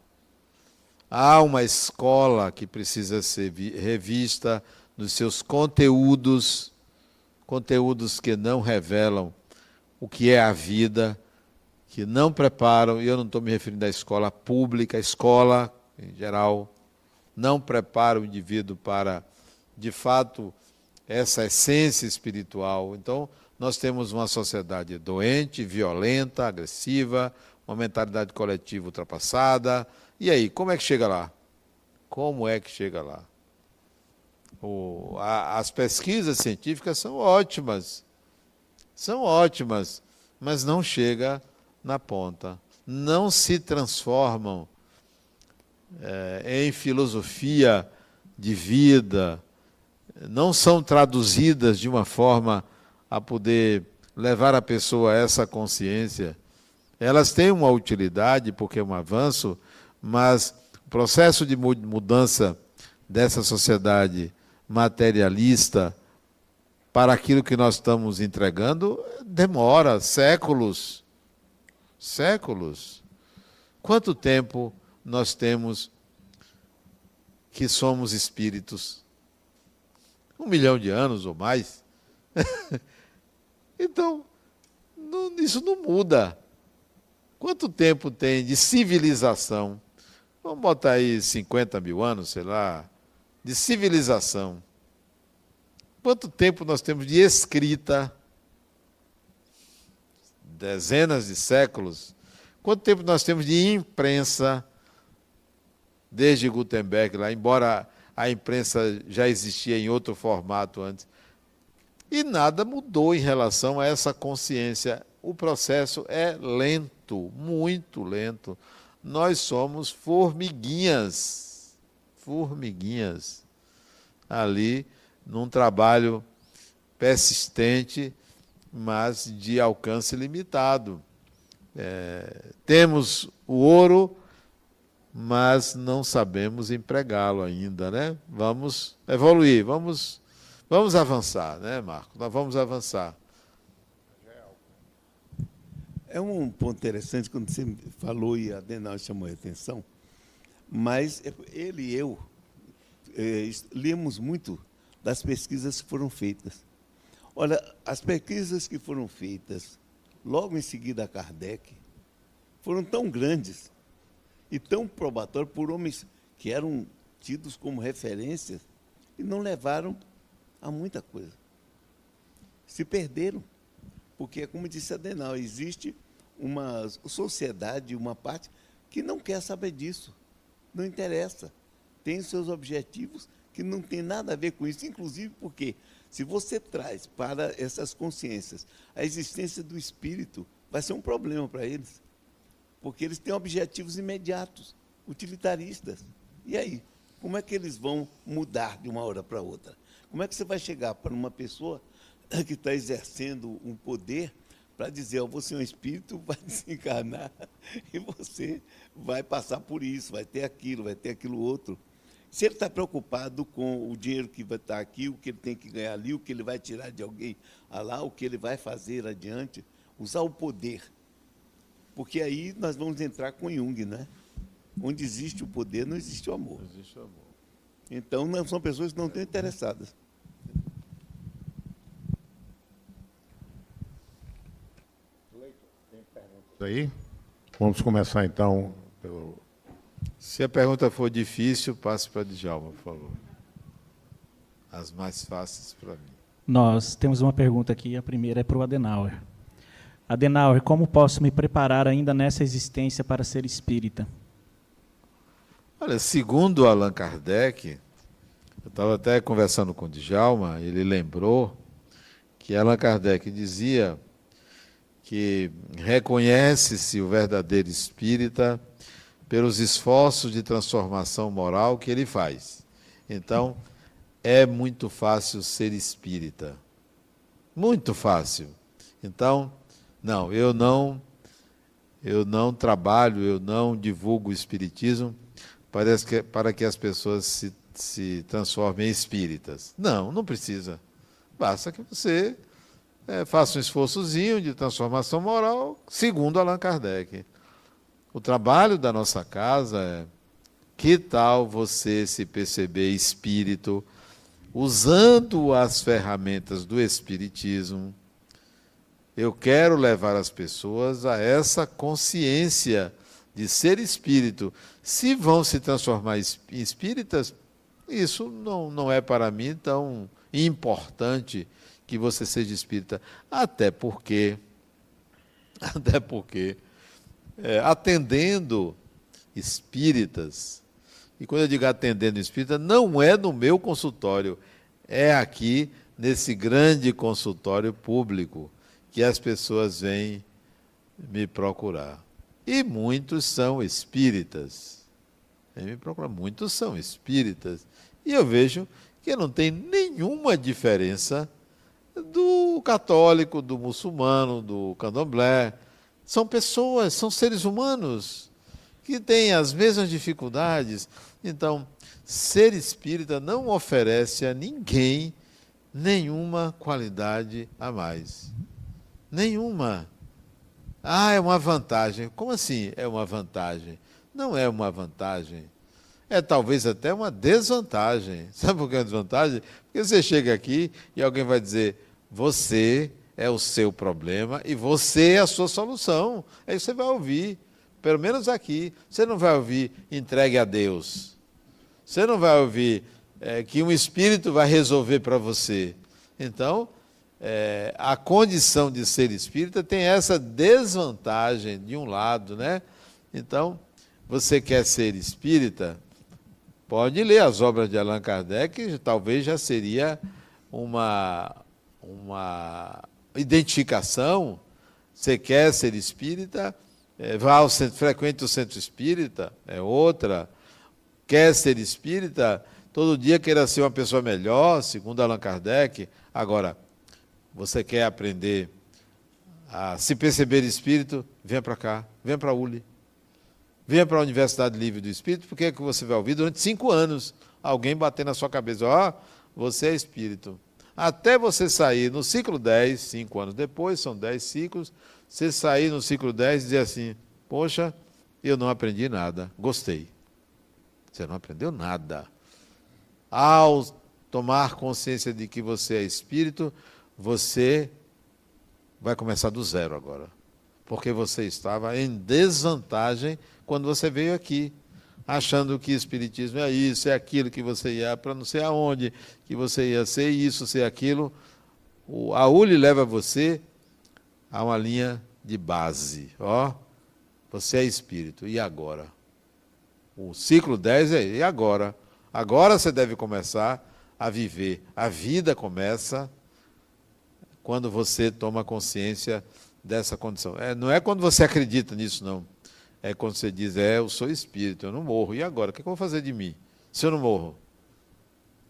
[SPEAKER 2] Há uma escola que precisa ser revista nos seus conteúdos, conteúdos que não revelam o que é a vida, que não preparam, e eu não estou me referindo à escola pública, a escola em geral, não prepara o indivíduo para, de fato, essa essência espiritual. Então, nós temos uma sociedade doente, violenta, agressiva, uma mentalidade coletiva ultrapassada. E aí, como é que chega lá? Como é que chega lá? O, a, as pesquisas científicas são ótimas, são ótimas, mas não chega na ponta. Não se transformam é, em filosofia de vida, não são traduzidas de uma forma a poder levar a pessoa a essa consciência. Elas têm uma utilidade, porque é um avanço, mas o processo de mudança dessa sociedade materialista para aquilo que nós estamos entregando demora séculos. Séculos. Quanto tempo nós temos que somos espíritos? Um milhão de anos ou mais? então, não, isso não muda. Quanto tempo tem de civilização? Vamos botar aí 50 mil anos, sei lá, de civilização. Quanto tempo nós temos de escrita? Dezenas de séculos. Quanto tempo nós temos de imprensa? Desde Gutenberg lá, embora a imprensa já existia em outro formato antes. E nada mudou em relação a essa consciência. O processo é lento, muito lento. Nós somos formiguinhas formiguinhas ali num trabalho persistente, mas de alcance limitado. É, temos o ouro, mas não sabemos empregá-lo ainda, né? Vamos evoluir, vamos, vamos avançar, né, Marco? Nós vamos avançar.
[SPEAKER 3] É um ponto interessante quando você falou e a Denal chamou a atenção mas ele e eu é, lemos muito das pesquisas que foram feitas. Olha, as pesquisas que foram feitas logo em seguida a Kardec foram tão grandes e tão probatórias por homens que eram tidos como referências e não levaram a muita coisa. Se perderam. Porque, como disse Adenal, existe uma sociedade, uma parte que não quer saber disso. Não interessa. Tem os seus objetivos que não tem nada a ver com isso, inclusive porque se você traz para essas consciências a existência do espírito, vai ser um problema para eles. Porque eles têm objetivos imediatos, utilitaristas. E aí? Como é que eles vão mudar de uma hora para outra? Como é que você vai chegar para uma pessoa que está exercendo um poder para dizer, oh, você é um espírito, vai desencarnar e você vai passar por isso, vai ter aquilo, vai ter aquilo outro. Se ele está preocupado com o dinheiro que vai estar aqui, o que ele tem que ganhar ali, o que ele vai tirar de alguém lá, o que ele vai fazer adiante, usar o poder. Porque aí nós vamos entrar com Jung, né? Onde existe o poder, não existe o amor.
[SPEAKER 2] Não existe o amor.
[SPEAKER 3] Então, não, são pessoas que não estão interessadas.
[SPEAKER 1] Aí, vamos começar então pelo
[SPEAKER 2] Se a pergunta for difícil, passe para Djalma, por favor. As mais fáceis para mim.
[SPEAKER 4] Nós temos uma pergunta aqui, a primeira é para o Adenauer. Adenauer, como posso me preparar ainda nessa existência para ser espírita?
[SPEAKER 2] Olha, segundo Allan Kardec, eu estava até conversando com o Djalma, ele lembrou que Allan Kardec dizia que reconhece-se o verdadeiro espírita pelos esforços de transformação moral que ele faz. Então, é muito fácil ser espírita. Muito fácil. Então, não, eu não eu não trabalho, eu não divulgo o espiritismo para que, para que as pessoas se, se transformem em espíritas. Não, não precisa. Basta que você é, faça um esforçozinho de transformação moral, segundo Allan Kardec. O trabalho da nossa casa é que tal você se perceber espírito usando as ferramentas do espiritismo? Eu quero levar as pessoas a essa consciência de ser espírito. Se vão se transformar em espíritas, isso não, não é para mim tão importante que você seja espírita. Até porque, até porque, é, atendendo espíritas, e quando eu digo atendendo espírita, não é no meu consultório, é aqui nesse grande consultório público que as pessoas vêm me procurar. E muitos são espíritas. Me procurar. Muitos são espíritas. E eu vejo que não tem nenhuma diferença católico, do muçulmano, do candomblé. São pessoas, são seres humanos que têm as mesmas dificuldades. Então, ser espírita não oferece a ninguém nenhuma qualidade a mais. Nenhuma. Ah, é uma vantagem. Como assim é uma vantagem? Não é uma vantagem. É talvez até uma desvantagem. Sabe por que é uma desvantagem? Porque você chega aqui e alguém vai dizer: você é o seu problema e você é a sua solução. Aí você vai ouvir, pelo menos aqui. Você não vai ouvir entregue a Deus. Você não vai ouvir é, que um espírito vai resolver para você. Então, é, a condição de ser espírita tem essa desvantagem de um lado, né? Então, você quer ser espírita, pode ler as obras de Allan Kardec, talvez já seria uma, uma identificação. Você quer ser espírita, é, vá ao centro, frequente o centro espírita, é outra. Quer ser espírita, todo dia queira ser uma pessoa melhor, segundo Allan Kardec. Agora, você quer aprender a se perceber espírito, venha para cá, venha para a ULI. Venha para a Universidade Livre do Espírito, porque é que você vai ouvir durante cinco anos alguém bater na sua cabeça, ó, oh, você é espírito. Até você sair no ciclo 10, cinco anos depois, são dez ciclos, você sair no ciclo 10 e dizer assim, poxa, eu não aprendi nada, gostei. Você não aprendeu nada. Ao tomar consciência de que você é espírito, você vai começar do zero agora. Porque você estava em desvantagem quando você veio aqui, achando que espiritismo é isso, é aquilo que você ia para não sei aonde, que você ia ser isso, ser aquilo. O ULI leva você a uma linha de base. Ó, Você é espírito. E agora? O ciclo 10 é e agora? Agora você deve começar a viver. A vida começa quando você toma consciência dessa condição. É, não é quando você acredita nisso, não. É quando você diz, é, eu sou espírito, eu não morro. E agora? O que, é que eu vou fazer de mim? Se eu não morro?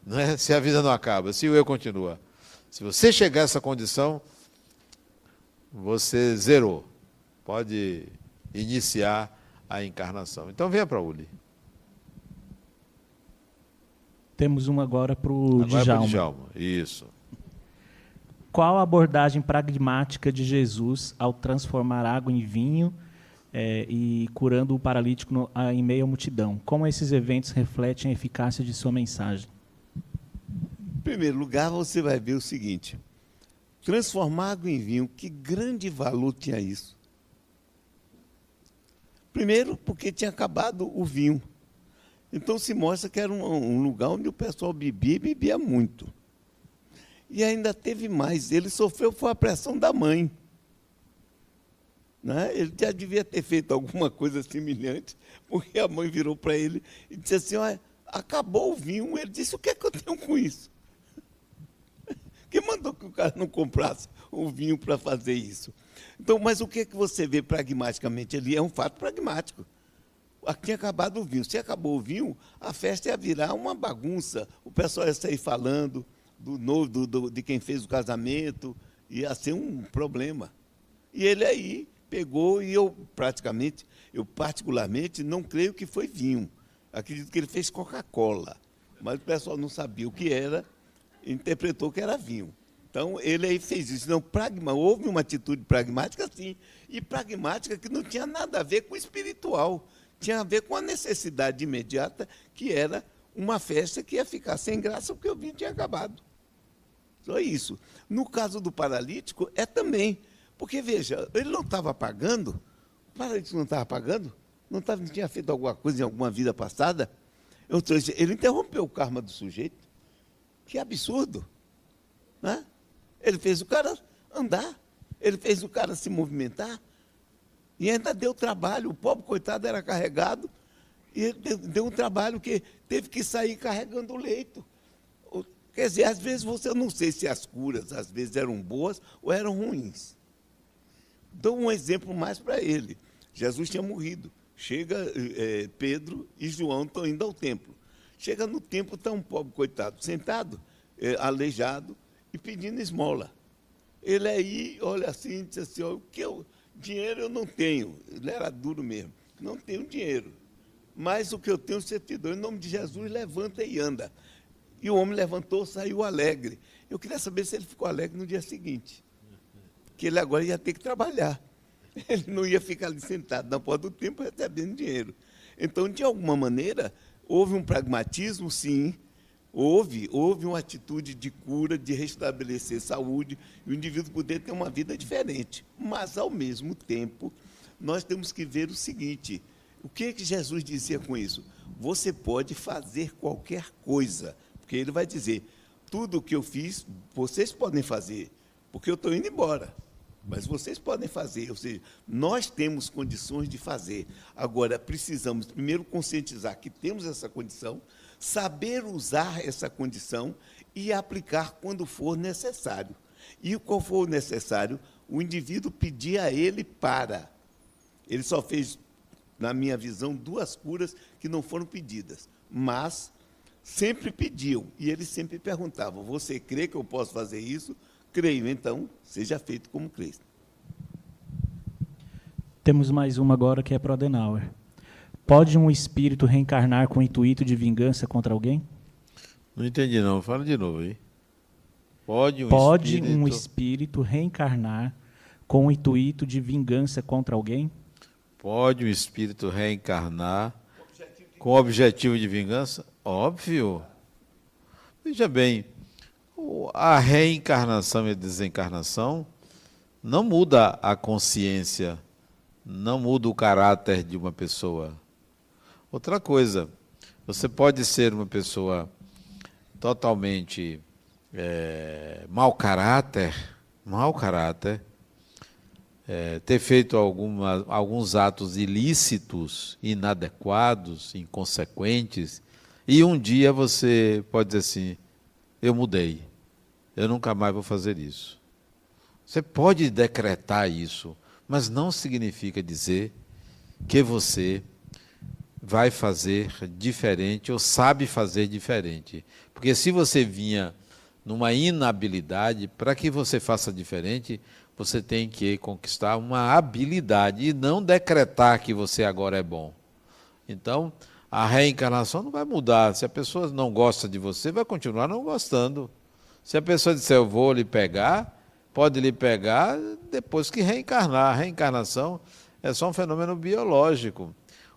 [SPEAKER 2] Não é? Se a vida não acaba, se o eu continua. Se você chegar a essa condição, você zerou. Pode iniciar a encarnação. Então venha para Uli.
[SPEAKER 4] Temos uma agora para o Djalma.
[SPEAKER 2] Djalma. Isso.
[SPEAKER 4] Qual a abordagem pragmática de Jesus ao transformar água em vinho é, e curando o paralítico no, a, em meio à multidão? Como esses eventos refletem a eficácia de sua mensagem?
[SPEAKER 3] Em primeiro lugar, você vai ver o seguinte: transformar água em vinho, que grande valor tinha isso? Primeiro, porque tinha acabado o vinho. Então se mostra que era um, um lugar onde o pessoal bebia e bebia muito. E ainda teve mais, ele sofreu foi a pressão da mãe. Né? Ele já devia ter feito alguma coisa semelhante, porque a mãe virou para ele e disse assim: Olha, acabou o vinho. Ele disse: O que é que eu tenho com isso? Quem mandou que o cara não comprasse o vinho para fazer isso? Então, mas o que é que você vê pragmaticamente ali? É um fato pragmático. Aqui tinha acabado o vinho. Se acabou o vinho, a festa ia virar uma bagunça. O pessoal ia sair falando do novo, do, do, de quem fez o casamento, ia ser um problema. E ele aí pegou e eu praticamente, eu particularmente não creio que foi vinho. Acredito que ele fez Coca-Cola. Mas o pessoal não sabia o que era, interpretou que era vinho. Então, ele aí fez isso. Não, pragma, houve uma atitude pragmática, sim, e pragmática que não tinha nada a ver com espiritual. Tinha a ver com a necessidade imediata, que era uma festa que ia ficar sem graça porque o vinho tinha acabado. Só isso. No caso do paralítico, é também. Porque, veja, ele não estava pagando, o paralítico não estava pagando, não, tava, não tinha feito alguma coisa em alguma vida passada. Ele interrompeu o karma do sujeito. Que absurdo. Né? Ele fez o cara andar, ele fez o cara se movimentar, e ainda deu trabalho. O pobre coitado era carregado, e deu, deu um trabalho que teve que sair carregando o leito. Quer dizer, às vezes você não sei se as curas, às vezes eram boas ou eram ruins. Dou um exemplo mais para ele. Jesus tinha morrido. Chega é, Pedro e João estão indo ao templo. Chega no templo, está um pobre coitado sentado, é, aleijado, e pedindo esmola. Ele aí olha assim e diz assim, o que eu, dinheiro eu não tenho. Ele era duro mesmo. Não tenho dinheiro. Mas o que eu tenho, você te dou. Em nome de Jesus, levanta e anda. E o homem levantou, saiu alegre. Eu queria saber se ele ficou alegre no dia seguinte. Que ele agora ia ter que trabalhar. Ele não ia ficar ali sentado na porta do templo recebendo dinheiro. Então, de alguma maneira, houve um pragmatismo, sim, Houve, houve uma atitude de cura, de restabelecer saúde, e o indivíduo poder ter uma vida diferente. Mas, ao mesmo tempo, nós temos que ver o seguinte: o que, que Jesus dizia com isso? Você pode fazer qualquer coisa, porque ele vai dizer: tudo o que eu fiz, vocês podem fazer, porque eu estou indo embora. Mas vocês podem fazer, ou seja, nós temos condições de fazer. Agora, precisamos primeiro conscientizar que temos essa condição, saber usar essa condição e aplicar quando for necessário. E qual for necessário, o indivíduo pedir a ele para. Ele só fez, na minha visão, duas curas que não foram pedidas, mas sempre pediam e ele sempre perguntava: Você crê que eu posso fazer isso? Creio, então seja feito como crê.
[SPEAKER 4] Temos mais uma agora que é para o Adenauer. Pode um espírito reencarnar com o intuito de vingança contra alguém?
[SPEAKER 2] Não entendi não, fala de novo aí.
[SPEAKER 4] Pode um, Pode espírito... um espírito reencarnar com o intuito de vingança contra alguém?
[SPEAKER 2] Pode um espírito reencarnar com o objetivo de vingança? Óbvio. Veja bem, a reencarnação e a desencarnação não muda a consciência, não muda o caráter de uma pessoa. Outra coisa, você pode ser uma pessoa totalmente é, mau caráter, mau caráter, é, ter feito alguma, alguns atos ilícitos, inadequados, inconsequentes, e um dia você pode dizer assim: eu mudei, eu nunca mais vou fazer isso. Você pode decretar isso, mas não significa dizer que você vai fazer diferente ou sabe fazer diferente. Porque se você vinha numa inabilidade, para que você faça diferente, você tem que conquistar uma habilidade e não decretar que você agora é bom. Então, a reencarnação não vai mudar. Se a pessoa não gosta de você, vai continuar não gostando. Se a pessoa disser eu vou lhe pegar, pode lhe pegar depois que reencarnar. A reencarnação é só um fenômeno biológico.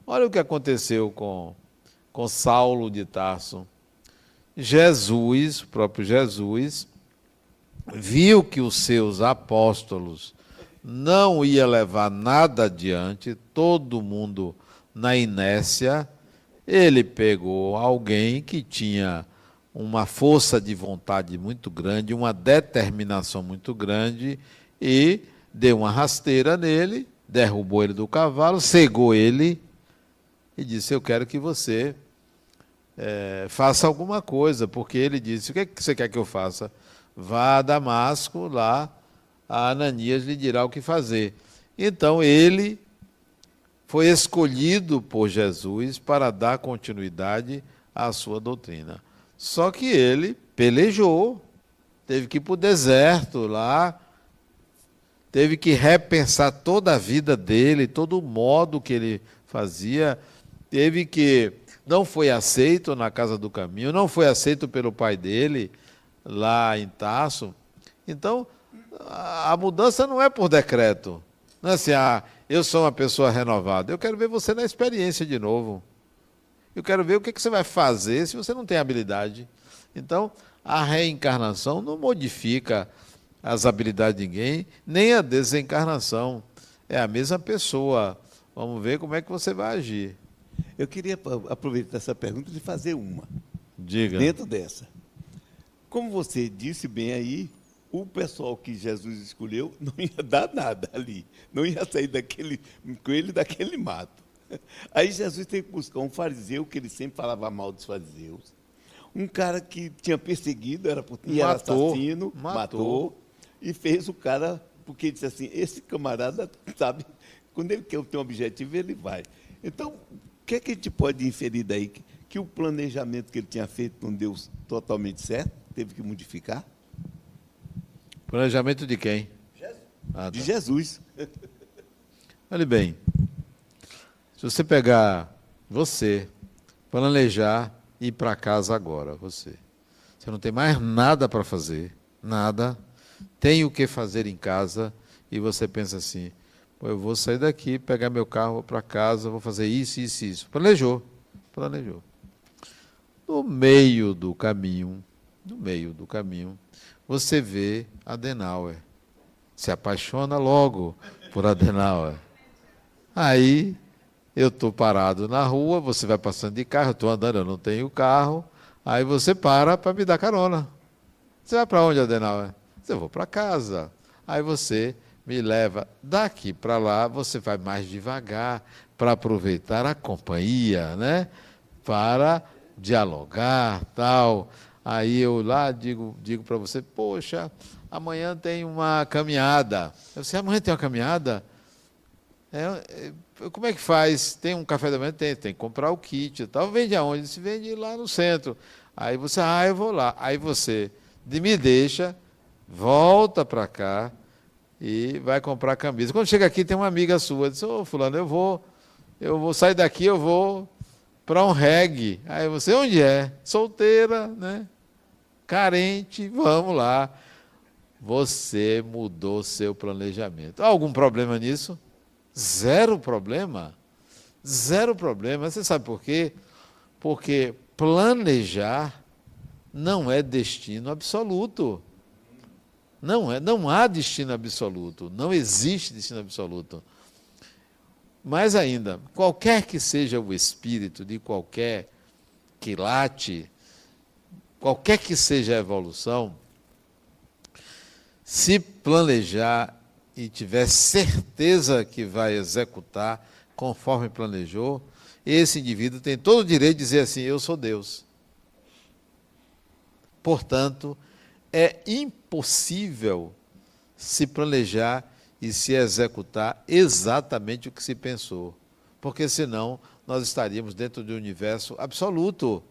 [SPEAKER 2] Olha o que aconteceu com, com Saulo de Tarso. Jesus, o próprio Jesus, viu que os seus apóstolos não ia levar nada adiante, todo mundo na inércia, ele pegou alguém que tinha uma força de vontade muito grande, uma determinação muito grande e deu uma rasteira nele, derrubou ele do cavalo, cegou ele e disse: Eu quero que você é, faça alguma coisa, porque ele disse: O que, é que você quer que eu faça? Vá a Damasco, lá a Ananias lhe dirá o que fazer. Então ele foi escolhido por Jesus para dar continuidade à sua doutrina. Só que ele pelejou, teve que ir para o deserto lá, teve que repensar toda a vida dele, todo o modo que ele fazia, teve que. Não foi aceito na casa do caminho, não foi aceito pelo pai dele lá em Taço. Então, a mudança não é por decreto. Não é assim, ah, eu sou uma pessoa renovada. Eu quero ver você na experiência de novo. Eu quero ver o que você vai fazer se você não tem habilidade. Então, a reencarnação não modifica as habilidades de ninguém, nem a desencarnação. É a mesma pessoa. Vamos ver como é que você vai agir.
[SPEAKER 3] Eu queria aproveitar essa pergunta e fazer uma.
[SPEAKER 2] Diga.
[SPEAKER 3] Dentro dessa. Como você disse bem aí, o pessoal que Jesus escolheu não ia dar nada ali. Não ia sair daquele coelho daquele mato. Aí Jesus tem que buscar um fariseu, que ele sempre falava mal dos fariseus. Um cara que tinha perseguido, era, e era matou, assassino, matou. matou. e fez o cara, porque disse assim, esse camarada, sabe, quando ele quer ter um objetivo, ele vai. Então, o que, é que a gente pode inferir daí? Que, que o planejamento que ele tinha feito não deu totalmente certo? teve que modificar?
[SPEAKER 2] Planejamento de quem?
[SPEAKER 3] Jesus. Ah, tá. De Jesus.
[SPEAKER 2] Olhe bem, se você pegar você, planejar ir para casa agora, você. Você não tem mais nada para fazer, nada. Tem o que fazer em casa e você pensa assim: eu vou sair daqui, pegar meu carro para casa, vou fazer isso, isso, isso. Planejou, planejou. No meio do caminho, no meio do caminho, você vê Adenauer. Se apaixona logo por Adenauer. Aí eu estou parado na rua, você vai passando de carro, eu estou andando, eu não tenho carro. Aí você para para me dar carona. Você vai para onde, Adenauer? Eu vou para casa. Aí você me leva daqui para lá, você vai mais devagar para aproveitar a companhia, né? Para dialogar, tal. Aí eu lá digo, digo para você, poxa, amanhã tem uma caminhada. Eu disse, amanhã tem uma caminhada? É, é, como é que faz? Tem um café da manhã? Tem, tem que comprar o kit e tal. Vende aonde? Se vende lá no centro. Aí você, ah, eu vou lá. Aí você me deixa, volta para cá e vai comprar camisa. Quando chega aqui, tem uma amiga sua, diz, ô oh, fulano, eu vou, eu vou sair daqui, eu vou para um reggae. Aí você, onde é? Solteira, né? Carente, vamos lá. Você mudou seu planejamento. Há algum problema nisso? Zero problema. Zero problema. Você sabe por quê? Porque planejar não é destino absoluto. Não é, não há destino absoluto, não existe destino absoluto. Mais ainda, qualquer que seja o espírito de qualquer quilate, qualquer que seja a evolução, se planejar e tiver certeza que vai executar conforme planejou, esse indivíduo tem todo o direito de dizer assim: Eu sou Deus. Portanto, é impossível se planejar e se executar exatamente o que se pensou, porque senão nós estaríamos dentro de um universo absoluto.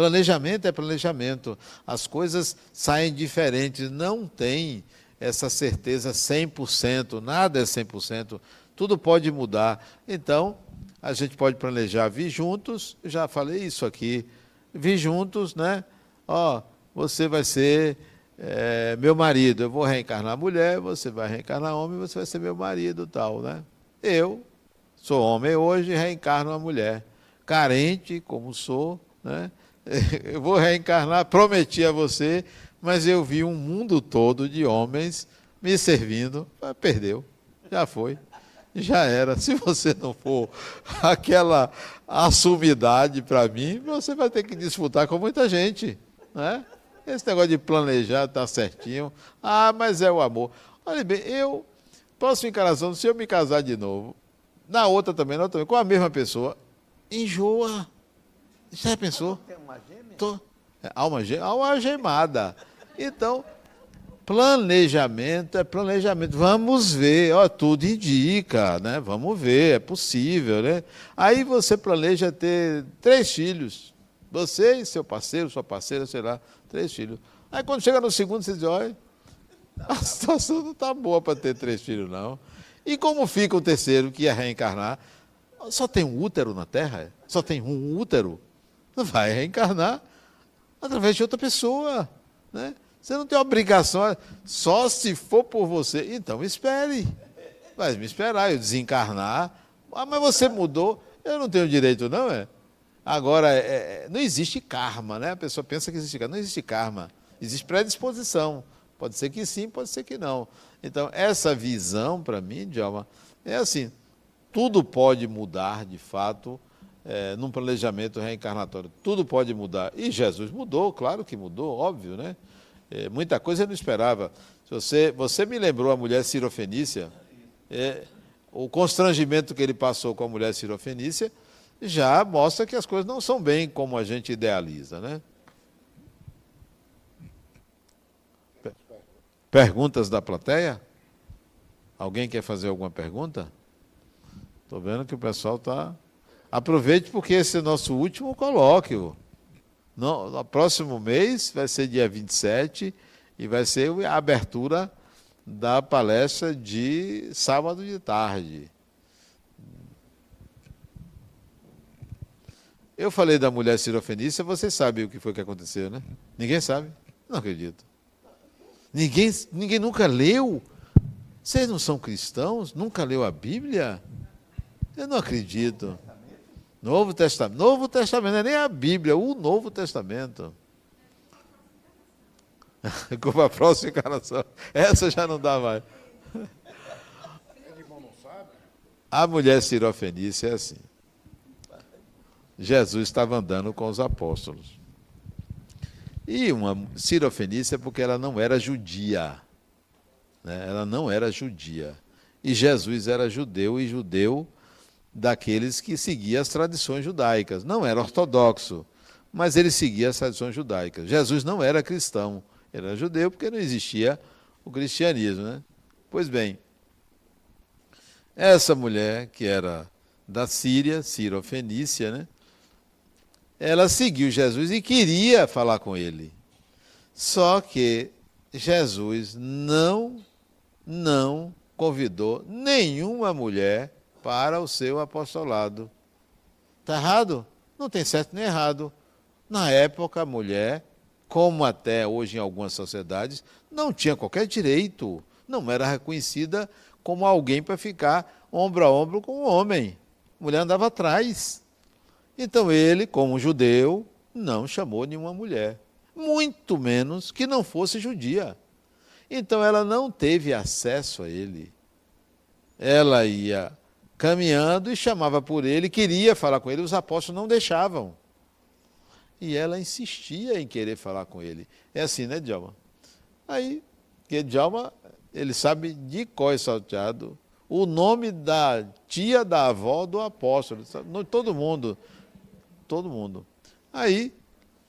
[SPEAKER 2] Planejamento é planejamento. As coisas saem diferentes, não tem essa certeza 100%, nada é 100%, tudo pode mudar. Então, a gente pode planejar vir juntos, já falei isso aqui, vir juntos, né? Ó, você vai ser é, meu marido, eu vou reencarnar mulher, você vai reencarnar homem, você vai ser meu marido, tal, né? Eu sou homem hoje, reencarno uma mulher, carente como sou, né? Eu vou reencarnar, prometi a você, mas eu vi um mundo todo de homens me servindo, perdeu, já foi, já era. Se você não for aquela assumidade para mim, você vai ter que disputar com muita gente, né? Esse negócio de planejar está certinho. Ah, mas é o amor. Olha bem, eu posso encarar se eu me casar de novo, na outra também, na outra também, com a mesma pessoa, enjoa. Já pensou? Tem uma gêmea? Tô, é, alma, alma gemada. Então, planejamento é planejamento. Vamos ver, ó, tudo indica, né? Vamos ver, é possível, né? Aí você planeja ter três filhos. Você e seu parceiro, sua parceira, sei lá, três filhos. Aí quando chega no segundo, você diz, olha, a situação não está boa para ter três filhos, não. E como fica o terceiro que ia reencarnar? Só tem um útero na Terra? Só tem um útero? Vai reencarnar através de outra pessoa. Né? Você não tem obrigação, só se for por você. Então espere. Vai me esperar, eu desencarnar. Ah, mas você mudou. Eu não tenho direito, não, é? Agora, é, é, não existe karma, né? A pessoa pensa que existe karma. Não existe karma. Existe predisposição. Pode ser que sim, pode ser que não. Então, essa visão, para mim, Djalma, é assim: tudo pode mudar, de fato, é, num planejamento reencarnatório. Tudo pode mudar. E Jesus mudou, claro que mudou, óbvio, né? É, muita coisa eu não esperava. Você, você me lembrou a mulher cirofenícia, é, o constrangimento que ele passou com a mulher cirofenícia já mostra que as coisas não são bem como a gente idealiza, né? Perguntas da plateia? Alguém quer fazer alguma pergunta? Estou vendo que o pessoal está. Aproveite porque esse é nosso último colóquio. No, no próximo mês vai ser dia 27 e vai ser a abertura da palestra de sábado de tarde. Eu falei da mulher cirofenícia, você sabe o que foi que aconteceu, né? Ninguém sabe? Não acredito. Ninguém, ninguém nunca leu? Vocês não são cristãos? Nunca leu a Bíblia? Eu não acredito. Novo Testamento. Novo Testamento, não é nem a Bíblia, o Novo Testamento. Com a próxima encarnação. Essa já não dá mais. A mulher cirofenícia é assim. Jesus estava andando com os apóstolos. E uma cirofenícia porque ela não era judia. Né? Ela não era judia. E Jesus era judeu e judeu daqueles que seguia as tradições judaicas. Não era ortodoxo, mas ele seguia as tradições judaicas. Jesus não era cristão, era judeu porque não existia o cristianismo. Né? Pois bem, essa mulher que era da Síria, Cirofenícia, né? ela seguiu Jesus e queria falar com ele. Só que Jesus não, não convidou nenhuma mulher para o seu apostolado. Está errado? Não tem certo nem errado. Na época, a mulher, como até hoje em algumas sociedades, não tinha qualquer direito, não era reconhecida como alguém para ficar ombro a ombro com o homem. A mulher andava atrás. Então ele, como judeu, não chamou nenhuma mulher, muito menos que não fosse judia. Então ela não teve acesso a ele. Ela ia caminhando e chamava por ele, queria falar com ele, os apóstolos não deixavam. E ela insistia em querer falar com ele. É assim, né, Djalma? Aí, que Djalma ele sabe de cor salteado o nome da tia da avó do apóstolo. Todo mundo. Todo mundo. Aí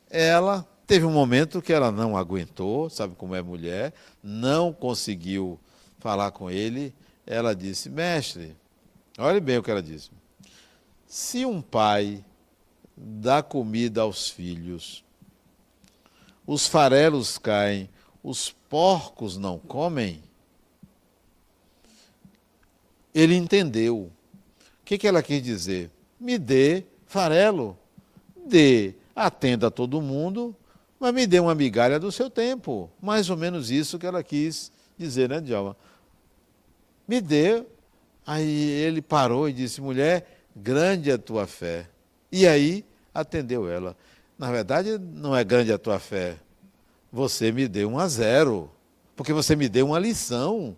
[SPEAKER 2] ela teve um momento que ela não aguentou, sabe como é mulher, não conseguiu falar com ele. Ela disse: Mestre, olhe bem o que ela disse. Se um pai dá comida aos filhos, os farelos caem, os porcos não comem, ele entendeu. O que, que ela quis dizer? Me dê farelo, dê, atenda a todo mundo, mas me dê uma migalha do seu tempo. Mais ou menos isso que ela quis dizer, né, Djalma? Me dê. Aí ele parou e disse: mulher, grande é a tua fé. E aí atendeu ela. Na verdade, não é grande a tua fé. Você me deu um a zero, porque você me deu uma lição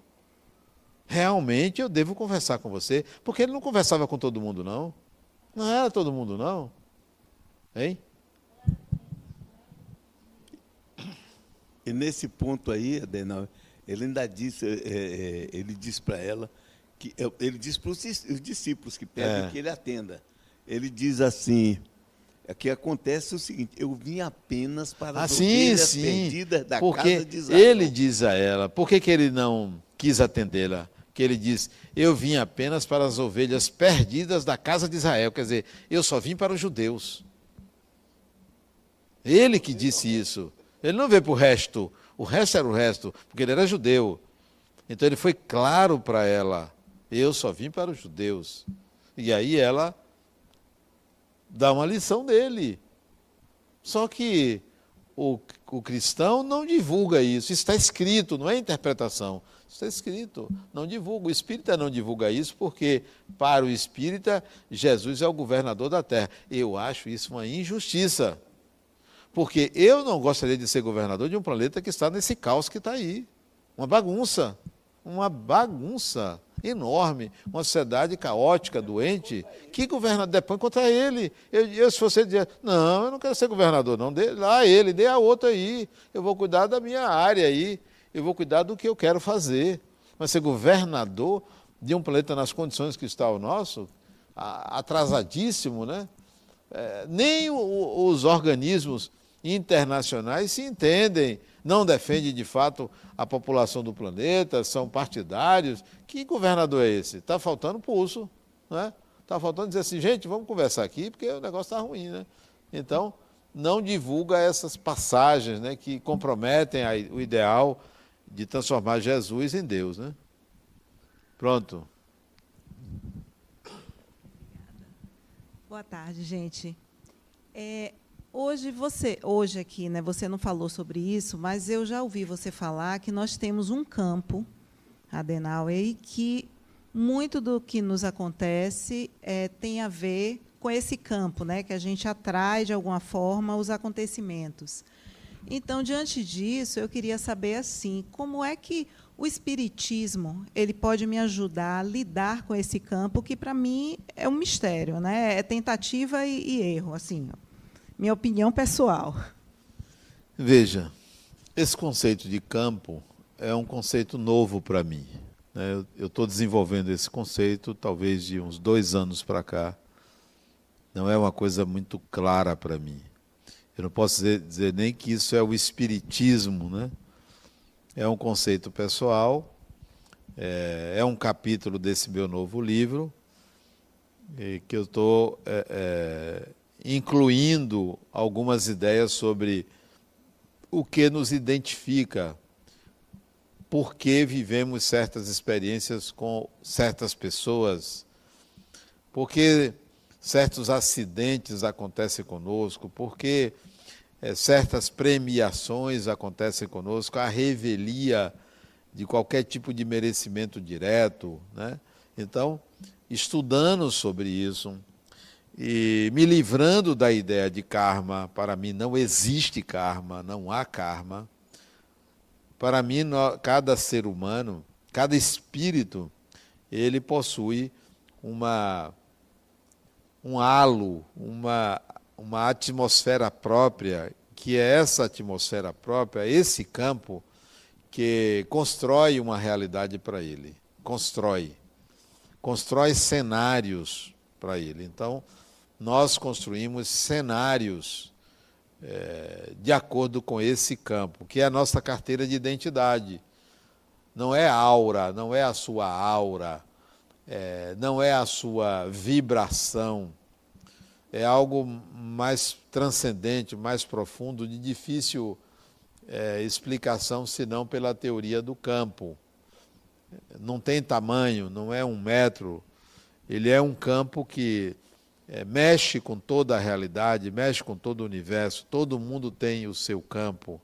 [SPEAKER 2] realmente eu devo conversar com você, porque ele não conversava com todo mundo, não. Não era todo mundo, não. Hein?
[SPEAKER 3] E nesse ponto aí, Adenal, ele ainda disse, é, é, ele disse para ela, que ele disse para os discípulos que pedem é. que ele atenda. Ele diz assim, é que acontece o seguinte, eu vim apenas para
[SPEAKER 2] ah, as sim, sim, perdidas da porque casa de Israel. Ele diz a ela, por que, que ele não quis atendê-la? que ele diz: Eu vim apenas para as ovelhas perdidas da casa de Israel. Quer dizer, eu só vim para os judeus. Ele que disse isso. Ele não veio para o resto. O resto era o resto, porque ele era judeu. Então ele foi claro para ela: Eu só vim para os judeus. E aí ela dá uma lição dele. Só que o, o cristão não divulga isso. Está escrito, não é interpretação. Está escrito, não divulga. O espírita não divulga isso porque, para o espírita, Jesus é o governador da terra. Eu acho isso uma injustiça. Porque eu não gostaria de ser governador de um planeta que está nesse caos que está aí. Uma bagunça. Uma bagunça enorme. Uma sociedade caótica, doente. Que governador depõe contra ele? Eu, eu, se você dizer, não, eu não quero ser governador, não. Dê lá ele, dê a outra aí. Eu vou cuidar da minha área aí eu vou cuidar do que eu quero fazer. Mas ser governador de um planeta nas condições que está o nosso, atrasadíssimo, né? É, nem o, os organismos internacionais se entendem, não defendem de fato a população do planeta, são partidários. Que governador é esse? Está faltando pulso, né? Está faltando dizer assim, gente, vamos conversar aqui, porque o negócio está ruim, né? Então, não divulga essas passagens né, que comprometem o ideal de transformar Jesus em Deus, né? Pronto.
[SPEAKER 5] Boa tarde, gente. É, hoje você, hoje aqui, né? Você não falou sobre isso, mas eu já ouvi você falar que nós temos um campo, Adenauer, que muito do que nos acontece é, tem a ver com esse campo, né? Que a gente atrai de alguma forma os acontecimentos. Então, diante disso, eu queria saber assim, como é que o espiritismo ele pode me ajudar a lidar com esse campo que para mim é um mistério, né? É tentativa e, e erro, assim. Minha opinião pessoal.
[SPEAKER 2] Veja, esse conceito de campo é um conceito novo para mim. Né? Eu estou desenvolvendo esse conceito talvez de uns dois anos para cá. Não é uma coisa muito clara para mim. Eu não posso dizer, dizer, nem que isso é o espiritismo, né? É um conceito pessoal, é, é um capítulo desse meu novo livro, que eu estou incluindo algumas ideias sobre o que nos identifica, por que vivemos certas experiências com certas pessoas, porque certos acidentes acontecem conosco, porque é, certas premiações acontecem conosco, a revelia de qualquer tipo de merecimento direto. Né? Então, estudando sobre isso e me livrando da ideia de karma, para mim não existe karma, não há karma. Para mim, cada ser humano, cada espírito, ele possui uma um halo, uma, uma atmosfera própria, que é essa atmosfera própria, esse campo que constrói uma realidade para ele. Constrói. Constrói cenários para ele. Então, nós construímos cenários é, de acordo com esse campo, que é a nossa carteira de identidade. Não é aura, não é a sua aura, é, não é a sua vibração. É algo mais transcendente, mais profundo, de difícil é, explicação senão pela teoria do campo. Não tem tamanho, não é um metro. Ele é um campo que é, mexe com toda a realidade, mexe com todo o universo. Todo mundo tem o seu campo.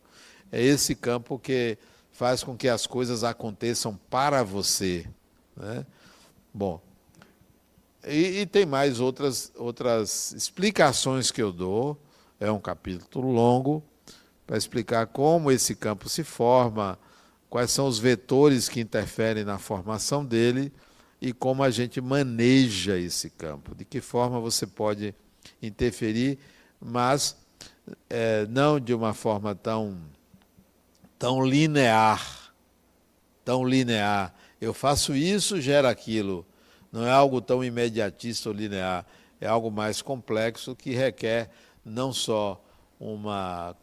[SPEAKER 2] É esse campo que faz com que as coisas aconteçam para você. Né? Bom, e, e, tem mais outras, outras explicações que eu dou. É um capítulo longo, para explicar como esse campo se forma, quais são os vetores que interferem na formação dele e como a gente maneja esse campo, de que forma você pode interferir, mas é, não de uma forma tão, tão linear, tão linear. Eu faço isso, gera aquilo. Não é algo tão imediatista ou linear, é algo mais complexo que requer não só uma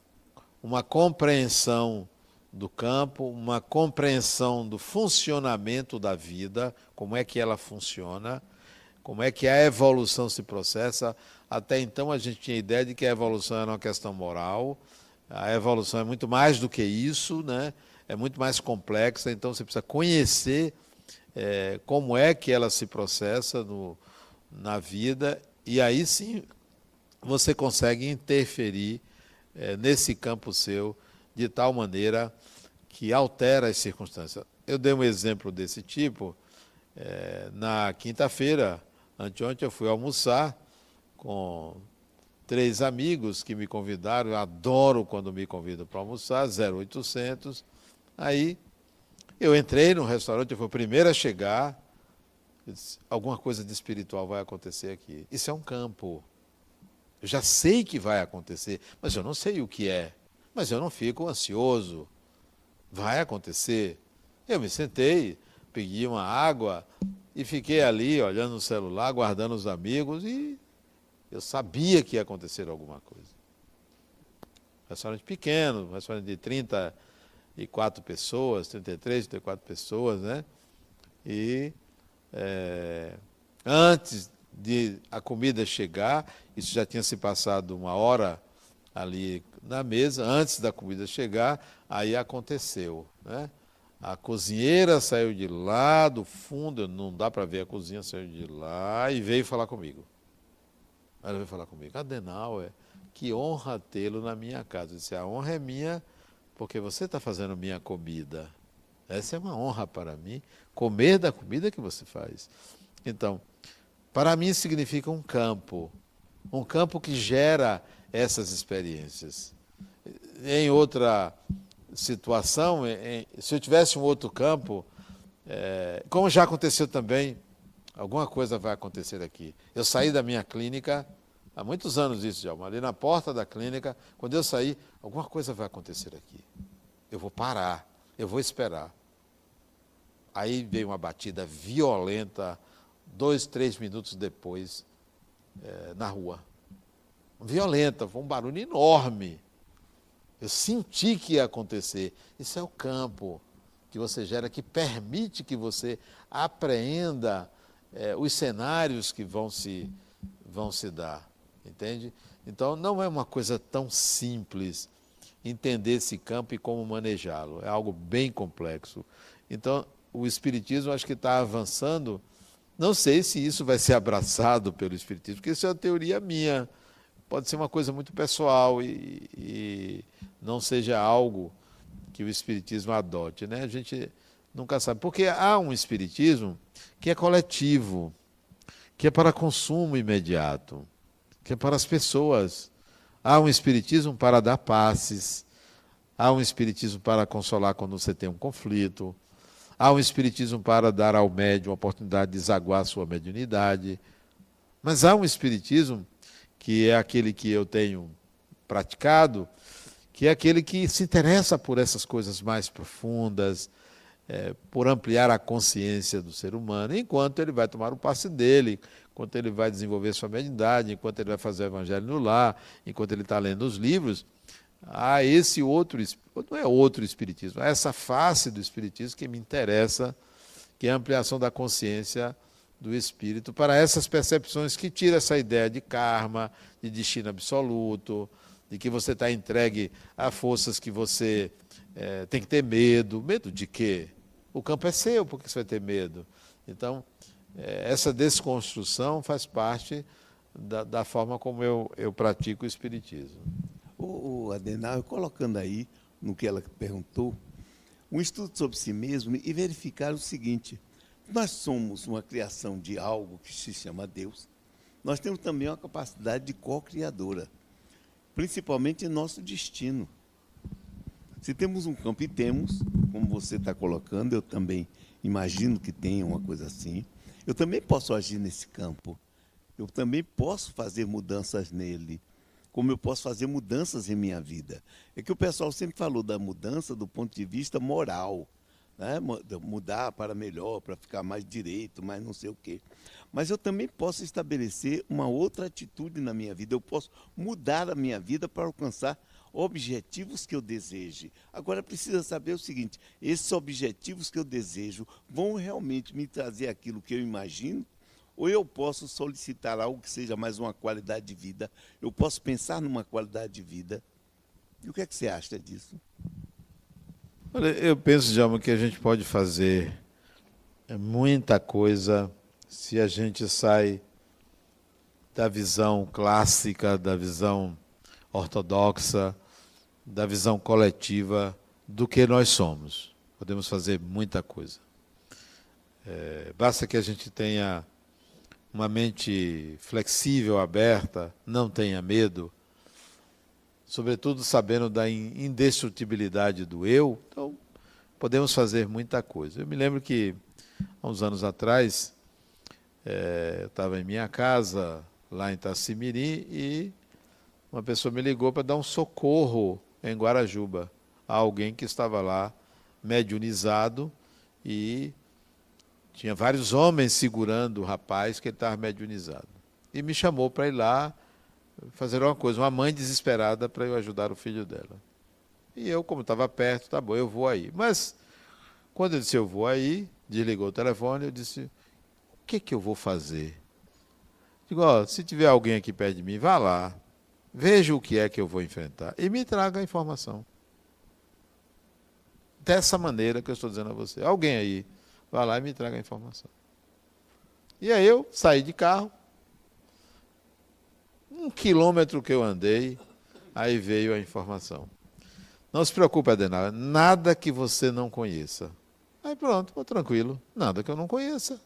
[SPEAKER 2] uma compreensão do campo, uma compreensão do funcionamento da vida, como é que ela funciona, como é que a evolução se processa. Até então a gente tinha a ideia de que a evolução era uma questão moral. A evolução é muito mais do que isso, né? é muito mais complexa, então você precisa conhecer é, como é que ela se processa no, na vida, e aí sim você consegue interferir é, nesse campo seu de tal maneira que altera as circunstâncias. Eu dei um exemplo desse tipo é, na quinta-feira, anteontem eu fui almoçar com três amigos que me convidaram, eu adoro quando me convidam para almoçar, 0800. Aí eu entrei no restaurante, eu fui o primeiro a chegar, disse, alguma coisa de espiritual vai acontecer aqui. Isso é um campo. Eu já sei que vai acontecer, mas eu não sei o que é. Mas eu não fico ansioso. Vai acontecer. Eu me sentei, pedi uma água e fiquei ali olhando o celular, guardando os amigos e eu sabia que ia acontecer alguma coisa. Restaurante pequeno, restaurante de 34 pessoas, 33, 34 pessoas, né? E é, antes de a comida chegar, isso já tinha se passado uma hora ali na mesa, antes da comida chegar, aí aconteceu. Né? A cozinheira saiu de lá, do fundo, não dá para ver a cozinha, saiu de lá e veio falar comigo. Ela veio falar comigo, Adenauer, que honra tê-lo na minha casa. Eu disse, a honra é minha porque você está fazendo minha comida. Essa é uma honra para mim, comer da comida que você faz. Então, para mim significa um campo, um campo que gera essas experiências. Em outra situação, se eu tivesse um outro campo, é, como já aconteceu também, alguma coisa vai acontecer aqui. Eu saí da minha clínica, há muitos anos isso, já, ali na porta da clínica, quando eu saí, alguma coisa vai acontecer aqui. Eu vou parar, eu vou esperar. Aí veio uma batida violenta, dois, três minutos depois, é, na rua. Violenta, foi um barulho enorme. Eu senti que ia acontecer. Isso é o campo que você gera, que permite que você apreenda é, os cenários que vão se, vão se dar. Entende? Então, não é uma coisa tão simples entender esse campo e como manejá-lo. É algo bem complexo. Então, o Espiritismo acho que está avançando não sei se isso vai ser abraçado pelo Espiritismo, porque isso é uma teoria minha. Pode ser uma coisa muito pessoal e, e não seja algo que o Espiritismo adote. Né? A gente nunca sabe. Porque há um Espiritismo que é coletivo, que é para consumo imediato, que é para as pessoas. Há um Espiritismo para dar passes, há um Espiritismo para consolar quando você tem um conflito Há um espiritismo para dar ao médium a oportunidade de desaguar a sua mediunidade. Mas há um espiritismo, que é aquele que eu tenho praticado, que é aquele que se interessa por essas coisas mais profundas, é, por ampliar a consciência do ser humano, enquanto ele vai tomar o passe dele, enquanto ele vai desenvolver sua mediunidade, enquanto ele vai fazer o evangelho no lar, enquanto ele está lendo os livros, há esse outro, não é outro espiritismo, há essa face do espiritismo que me interessa, que é a ampliação da consciência do espírito para essas percepções que tira essa ideia de karma, de destino absoluto, de que você está entregue a forças que você é, tem que ter medo. Medo de quê? O campo é seu, por que você vai ter medo? Então, é, essa desconstrução faz parte da, da, forma como eu, eu pratico o Espiritismo.
[SPEAKER 3] O, o Adenal, colocando aí no que ela perguntou, um estudo sobre si mesmo e verificar o seguinte: nós somos uma criação de algo que se chama Deus. Nós temos também uma capacidade de co-criadora, principalmente em nosso destino. Se temos um campo, e temos, como você está colocando, eu também imagino que tenha uma coisa assim, eu também posso agir nesse campo. Eu também posso fazer mudanças nele, como eu posso fazer mudanças em minha vida. É que o pessoal sempre falou da mudança do ponto de vista moral né? mudar para melhor, para ficar mais direito, mais não sei o quê. Mas eu também posso estabelecer uma outra atitude na minha vida. Eu posso mudar a minha vida para alcançar objetivos que eu deseje. Agora precisa saber o seguinte: esses objetivos que eu desejo vão realmente me trazer aquilo que eu imagino? Ou eu posso solicitar algo que seja mais uma qualidade de vida? Eu posso pensar numa qualidade de vida? E o que é que você acha disso?
[SPEAKER 2] Olha, eu penso, Djalma, que a gente pode fazer muita coisa se a gente sai da visão clássica, da visão ortodoxa, da visão coletiva do que nós somos. Podemos fazer muita coisa. É, basta que a gente tenha uma mente flexível, aberta, não tenha medo, sobretudo sabendo da indestrutibilidade do eu, então podemos fazer muita coisa. Eu me lembro que há uns anos atrás, é, eu estava em minha casa, lá em Itacimirim, e uma pessoa me ligou para dar um socorro em Guarajuba a alguém que estava lá mediunizado e tinha vários homens segurando o rapaz que estava mediunizado. E me chamou para ir lá fazer uma coisa, uma mãe desesperada para eu ajudar o filho dela. E eu, como estava perto, tá bom, eu vou aí. Mas, quando eu disse eu vou aí, desligou o telefone, eu disse, o que, que eu vou fazer? Digo, se tiver alguém aqui perto de mim, vá lá, veja o que é que eu vou enfrentar e me traga a informação. Dessa maneira que eu estou dizendo a você. Alguém aí, vá lá e me traga a informação. E aí eu saí de carro, um quilômetro que eu andei, aí veio a informação. Não se preocupe, Adenal, nada que você não conheça. Aí pronto, vou tranquilo, nada que eu não conheça.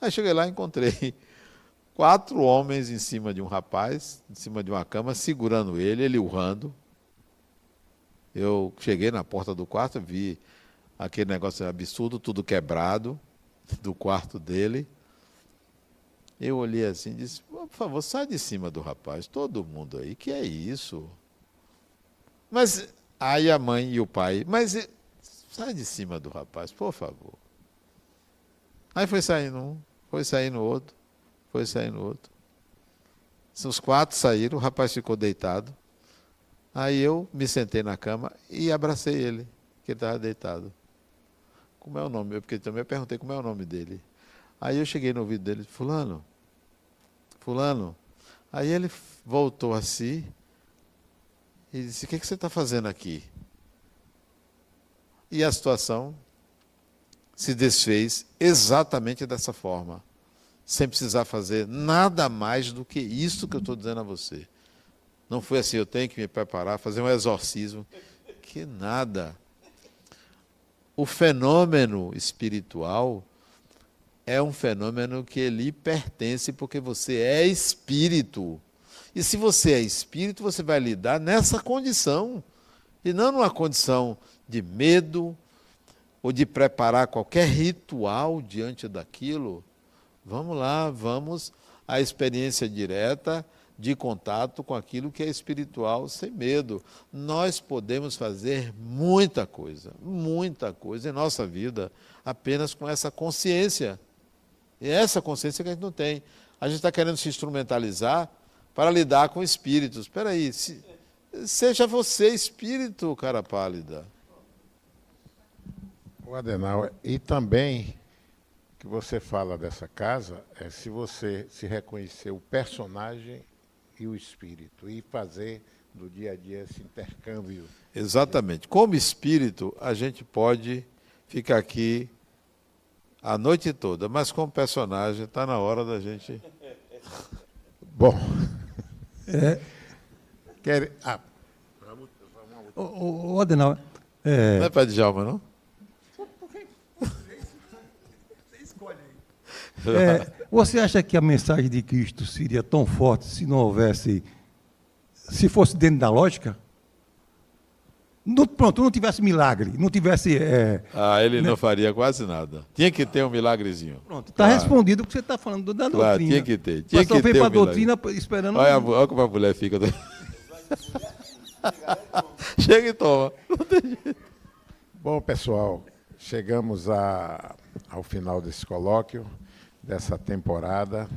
[SPEAKER 2] Aí cheguei lá e encontrei quatro homens em cima de um rapaz, em cima de uma cama, segurando ele, ele urrando. Eu cheguei na porta do quarto, vi aquele negócio absurdo, tudo quebrado, do quarto dele. Eu olhei assim e disse: por favor, sai de cima do rapaz, todo mundo aí, que é isso? Mas aí a mãe e o pai, mas sai de cima do rapaz, por favor. Aí foi saindo um, foi saindo outro, foi saindo outro. Os quatro saíram, o rapaz ficou deitado. Aí eu me sentei na cama e abracei ele, que ele estava deitado. Como é o nome? Porque também eu perguntei como é o nome dele. Aí eu cheguei no ouvido dele, fulano, fulano. Aí ele voltou a si e disse, o que, que você está fazendo aqui? E a situação se desfez exatamente dessa forma, sem precisar fazer nada mais do que isso que eu estou dizendo a você. Não foi assim, eu tenho que me preparar, fazer um exorcismo, que nada. O fenômeno espiritual é um fenômeno que lhe pertence porque você é espírito. E se você é espírito, você vai lidar nessa condição e não numa condição de medo ou de preparar qualquer ritual diante daquilo. Vamos lá, vamos à experiência direta de contato com aquilo que é espiritual sem medo. Nós podemos fazer muita coisa, muita coisa em nossa vida apenas com essa consciência. E é essa consciência que a gente não tem. A gente está querendo se instrumentalizar para lidar com espíritos. Espera aí, se, seja você espírito, cara pálida.
[SPEAKER 1] O Adenal, e também que você fala dessa casa é se você se reconhecer o personagem e o espírito e fazer do dia a dia esse intercâmbio.
[SPEAKER 2] Exatamente. Como espírito, a gente pode ficar aqui a noite toda, mas como personagem, está na hora da gente.
[SPEAKER 1] Bom. É. Quer... Ah.
[SPEAKER 6] O, o, o Adenal.
[SPEAKER 2] É... Não é para Djalma, não?
[SPEAKER 6] É, você acha que a mensagem de Cristo seria tão forte se não houvesse, se fosse dentro da lógica? No, pronto, não tivesse milagre, não tivesse. É,
[SPEAKER 2] ah, ele né? não faria quase nada. Tinha que ter um milagrezinho.
[SPEAKER 6] Pronto, está claro. respondido o que você está falando da
[SPEAKER 2] claro,
[SPEAKER 6] doutrina.
[SPEAKER 2] Tinha que ter. Tinha
[SPEAKER 6] Mas só
[SPEAKER 2] veio
[SPEAKER 6] para a doutrina esperando.
[SPEAKER 2] Olha, olha como a mulher fica. Chega e toma.
[SPEAKER 1] Bom, pessoal, chegamos a, ao final desse colóquio dessa temporada.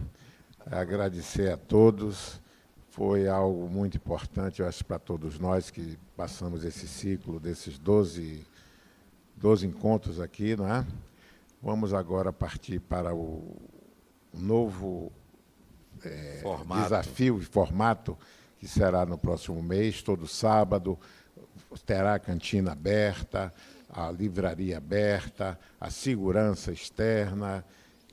[SPEAKER 1] Agradecer a todos. Foi algo muito importante, eu acho, para todos nós que passamos esse ciclo desses 12, 12 encontros aqui, não é? Vamos agora partir para o novo é, desafio e formato que será no próximo mês, todo sábado. Terá a cantina aberta, a livraria aberta, a segurança externa,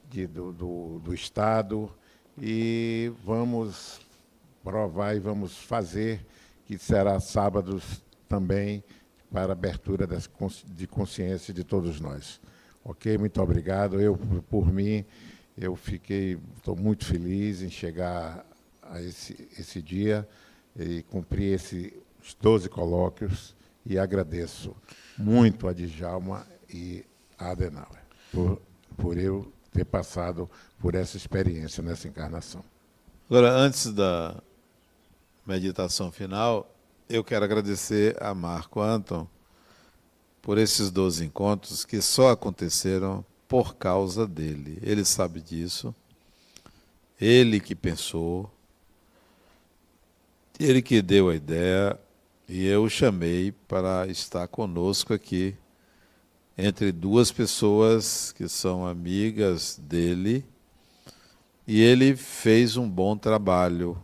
[SPEAKER 1] de, do, do, do Estado e vamos provar e vamos fazer que será sábados também para abertura de consciência de todos nós. Ok? Muito obrigado. Eu, por mim, eu fiquei, estou muito feliz em chegar a esse, esse dia e cumprir esses 12 colóquios e agradeço muito a Djalma e a Adenauer por, por eu ter passado por essa experiência nessa encarnação.
[SPEAKER 2] Agora, antes da meditação final, eu quero agradecer a Marco Anton por esses 12 encontros que só aconteceram por causa dele. Ele sabe disso. Ele que pensou, ele que deu a ideia, e eu o chamei para estar conosco aqui entre duas pessoas que são amigas dele, e ele fez um bom trabalho.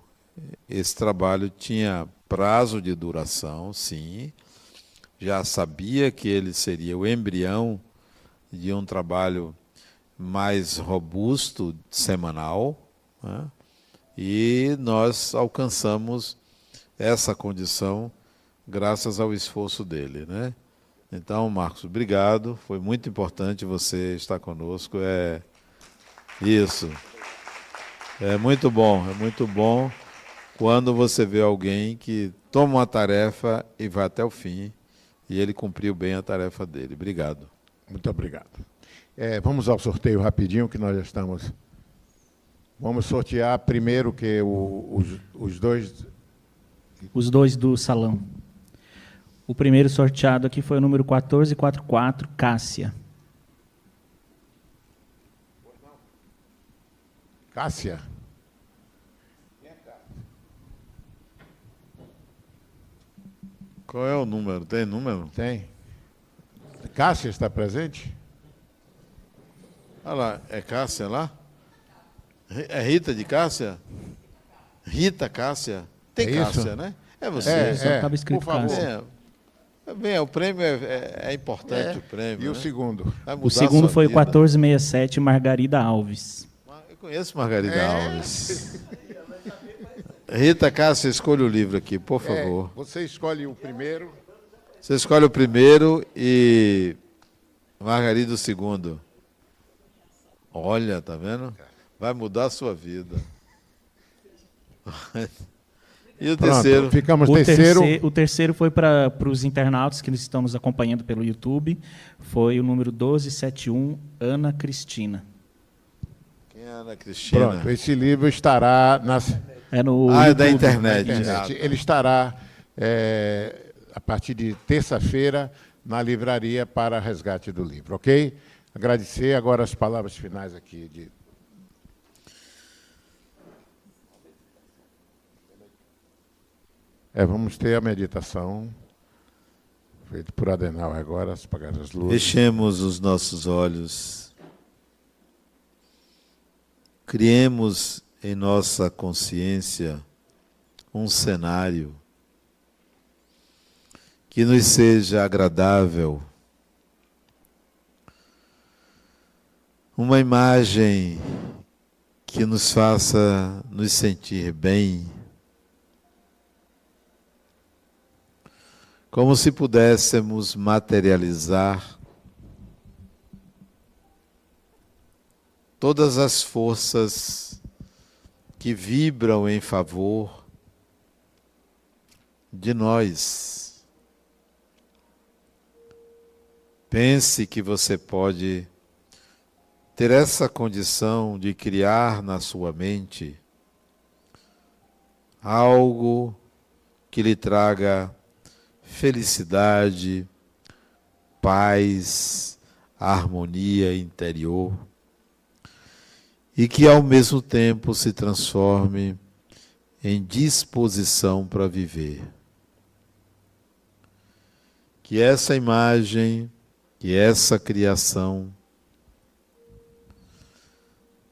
[SPEAKER 2] Esse trabalho tinha prazo de duração, sim. Já sabia que ele seria o embrião de um trabalho mais robusto, semanal, né? e nós alcançamos essa condição graças ao esforço dele, né? Então, Marcos, obrigado. Foi muito importante você estar conosco. É isso. É muito bom, é muito bom quando você vê alguém que toma uma tarefa e vai até o fim e ele cumpriu bem a tarefa dele. Obrigado.
[SPEAKER 1] Muito obrigado. É, vamos ao sorteio rapidinho, que nós já estamos. Vamos sortear primeiro que o, os, os dois.
[SPEAKER 4] Os dois do salão. O primeiro sorteado aqui foi o número 1444, Cássia.
[SPEAKER 1] Cássia?
[SPEAKER 2] Qual é o número? Tem número?
[SPEAKER 1] Tem. Cássia está presente?
[SPEAKER 2] Olha lá, é Cássia lá? É Rita de Cássia? Rita Cássia? Tem é Cássia,
[SPEAKER 1] isso?
[SPEAKER 2] né? É você.
[SPEAKER 1] É,
[SPEAKER 4] Só estava escrito
[SPEAKER 1] por favor.
[SPEAKER 4] Cássia.
[SPEAKER 2] É, Bem, o prêmio é, é, é importante,
[SPEAKER 1] É.
[SPEAKER 2] o prêmio.
[SPEAKER 1] E o
[SPEAKER 2] né?
[SPEAKER 1] segundo?
[SPEAKER 2] Vai mudar
[SPEAKER 4] O segundo foi o
[SPEAKER 2] vida.
[SPEAKER 4] 1467, Margarida Alves.
[SPEAKER 2] Eu conheço Margarida
[SPEAKER 1] É.
[SPEAKER 2] Alves. Rita Cássia, escolha o livro aqui, por
[SPEAKER 1] É,
[SPEAKER 2] favor.
[SPEAKER 1] você escolhe o primeiro.
[SPEAKER 2] Você escolhe o primeiro e Margarida o segundo. Olha, tá vendo? Vai mudar a sua vida. E o
[SPEAKER 1] Pronto,
[SPEAKER 2] terceiro?
[SPEAKER 1] ficamos
[SPEAKER 4] O
[SPEAKER 1] terceiro.
[SPEAKER 4] terceiro, o terceiro foi para os internautas que estão nos acompanhando pelo YouTube. Foi o número 1271, Ana Cristina.
[SPEAKER 2] Quem é Ana Cristina?
[SPEAKER 1] Pronto, esse livro estará nas.
[SPEAKER 4] É no
[SPEAKER 2] Ah, é da
[SPEAKER 4] YouTube.
[SPEAKER 2] internet.
[SPEAKER 1] internet. Ele estará, é, a partir de terça-feira, na livraria para resgate do livro, ok? Agradecer agora as palavras finais aqui de É, vamos ter a meditação feita por Adenal agora, se apagar as luzes.
[SPEAKER 2] Fechemos os nossos olhos. Criemos em nossa consciência um cenário que nos seja agradável. Uma imagem que nos faça nos sentir bem. Como se pudéssemos materializar todas as forças que vibram em favor de nós. Pense que você pode ter essa condição de criar na sua mente algo que lhe traga felicidade, paz, harmonia interior e que ao mesmo tempo se transforme em disposição para viver. Que essa imagem, que essa criação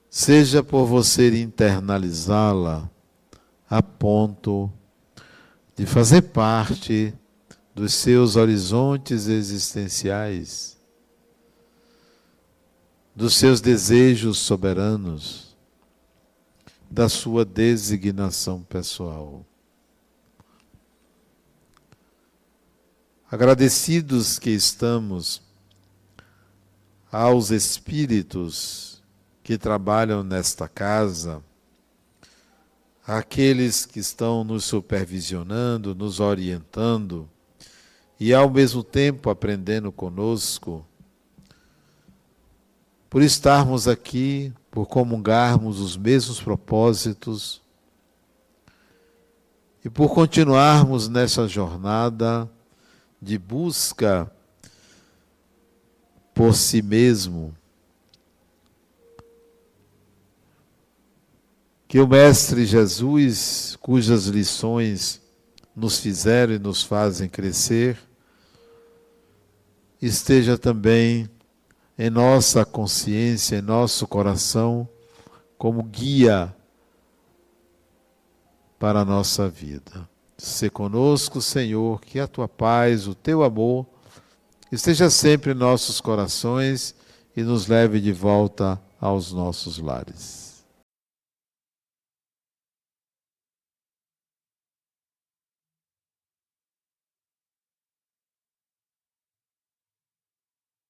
[SPEAKER 2] seja por você internalizá-la a ponto de fazer parte dos seus horizontes existenciais, dos seus desejos soberanos, da sua designação pessoal. Agradecidos que estamos aos espíritos que trabalham nesta casa, àqueles que estão nos supervisionando, nos orientando e ao mesmo tempo aprendendo conosco, por estarmos aqui, por comungarmos os mesmos propósitos e por continuarmos nessa jornada de busca por si mesmo. Que o Mestre Jesus, cujas lições nos fizeram e nos fazem crescer, esteja também em nossa consciência, em nosso coração, como guia para a nossa vida. Se conosco, Senhor, que a tua paz, o teu amor, esteja sempre em nossos corações e nos leve de volta aos nossos lares.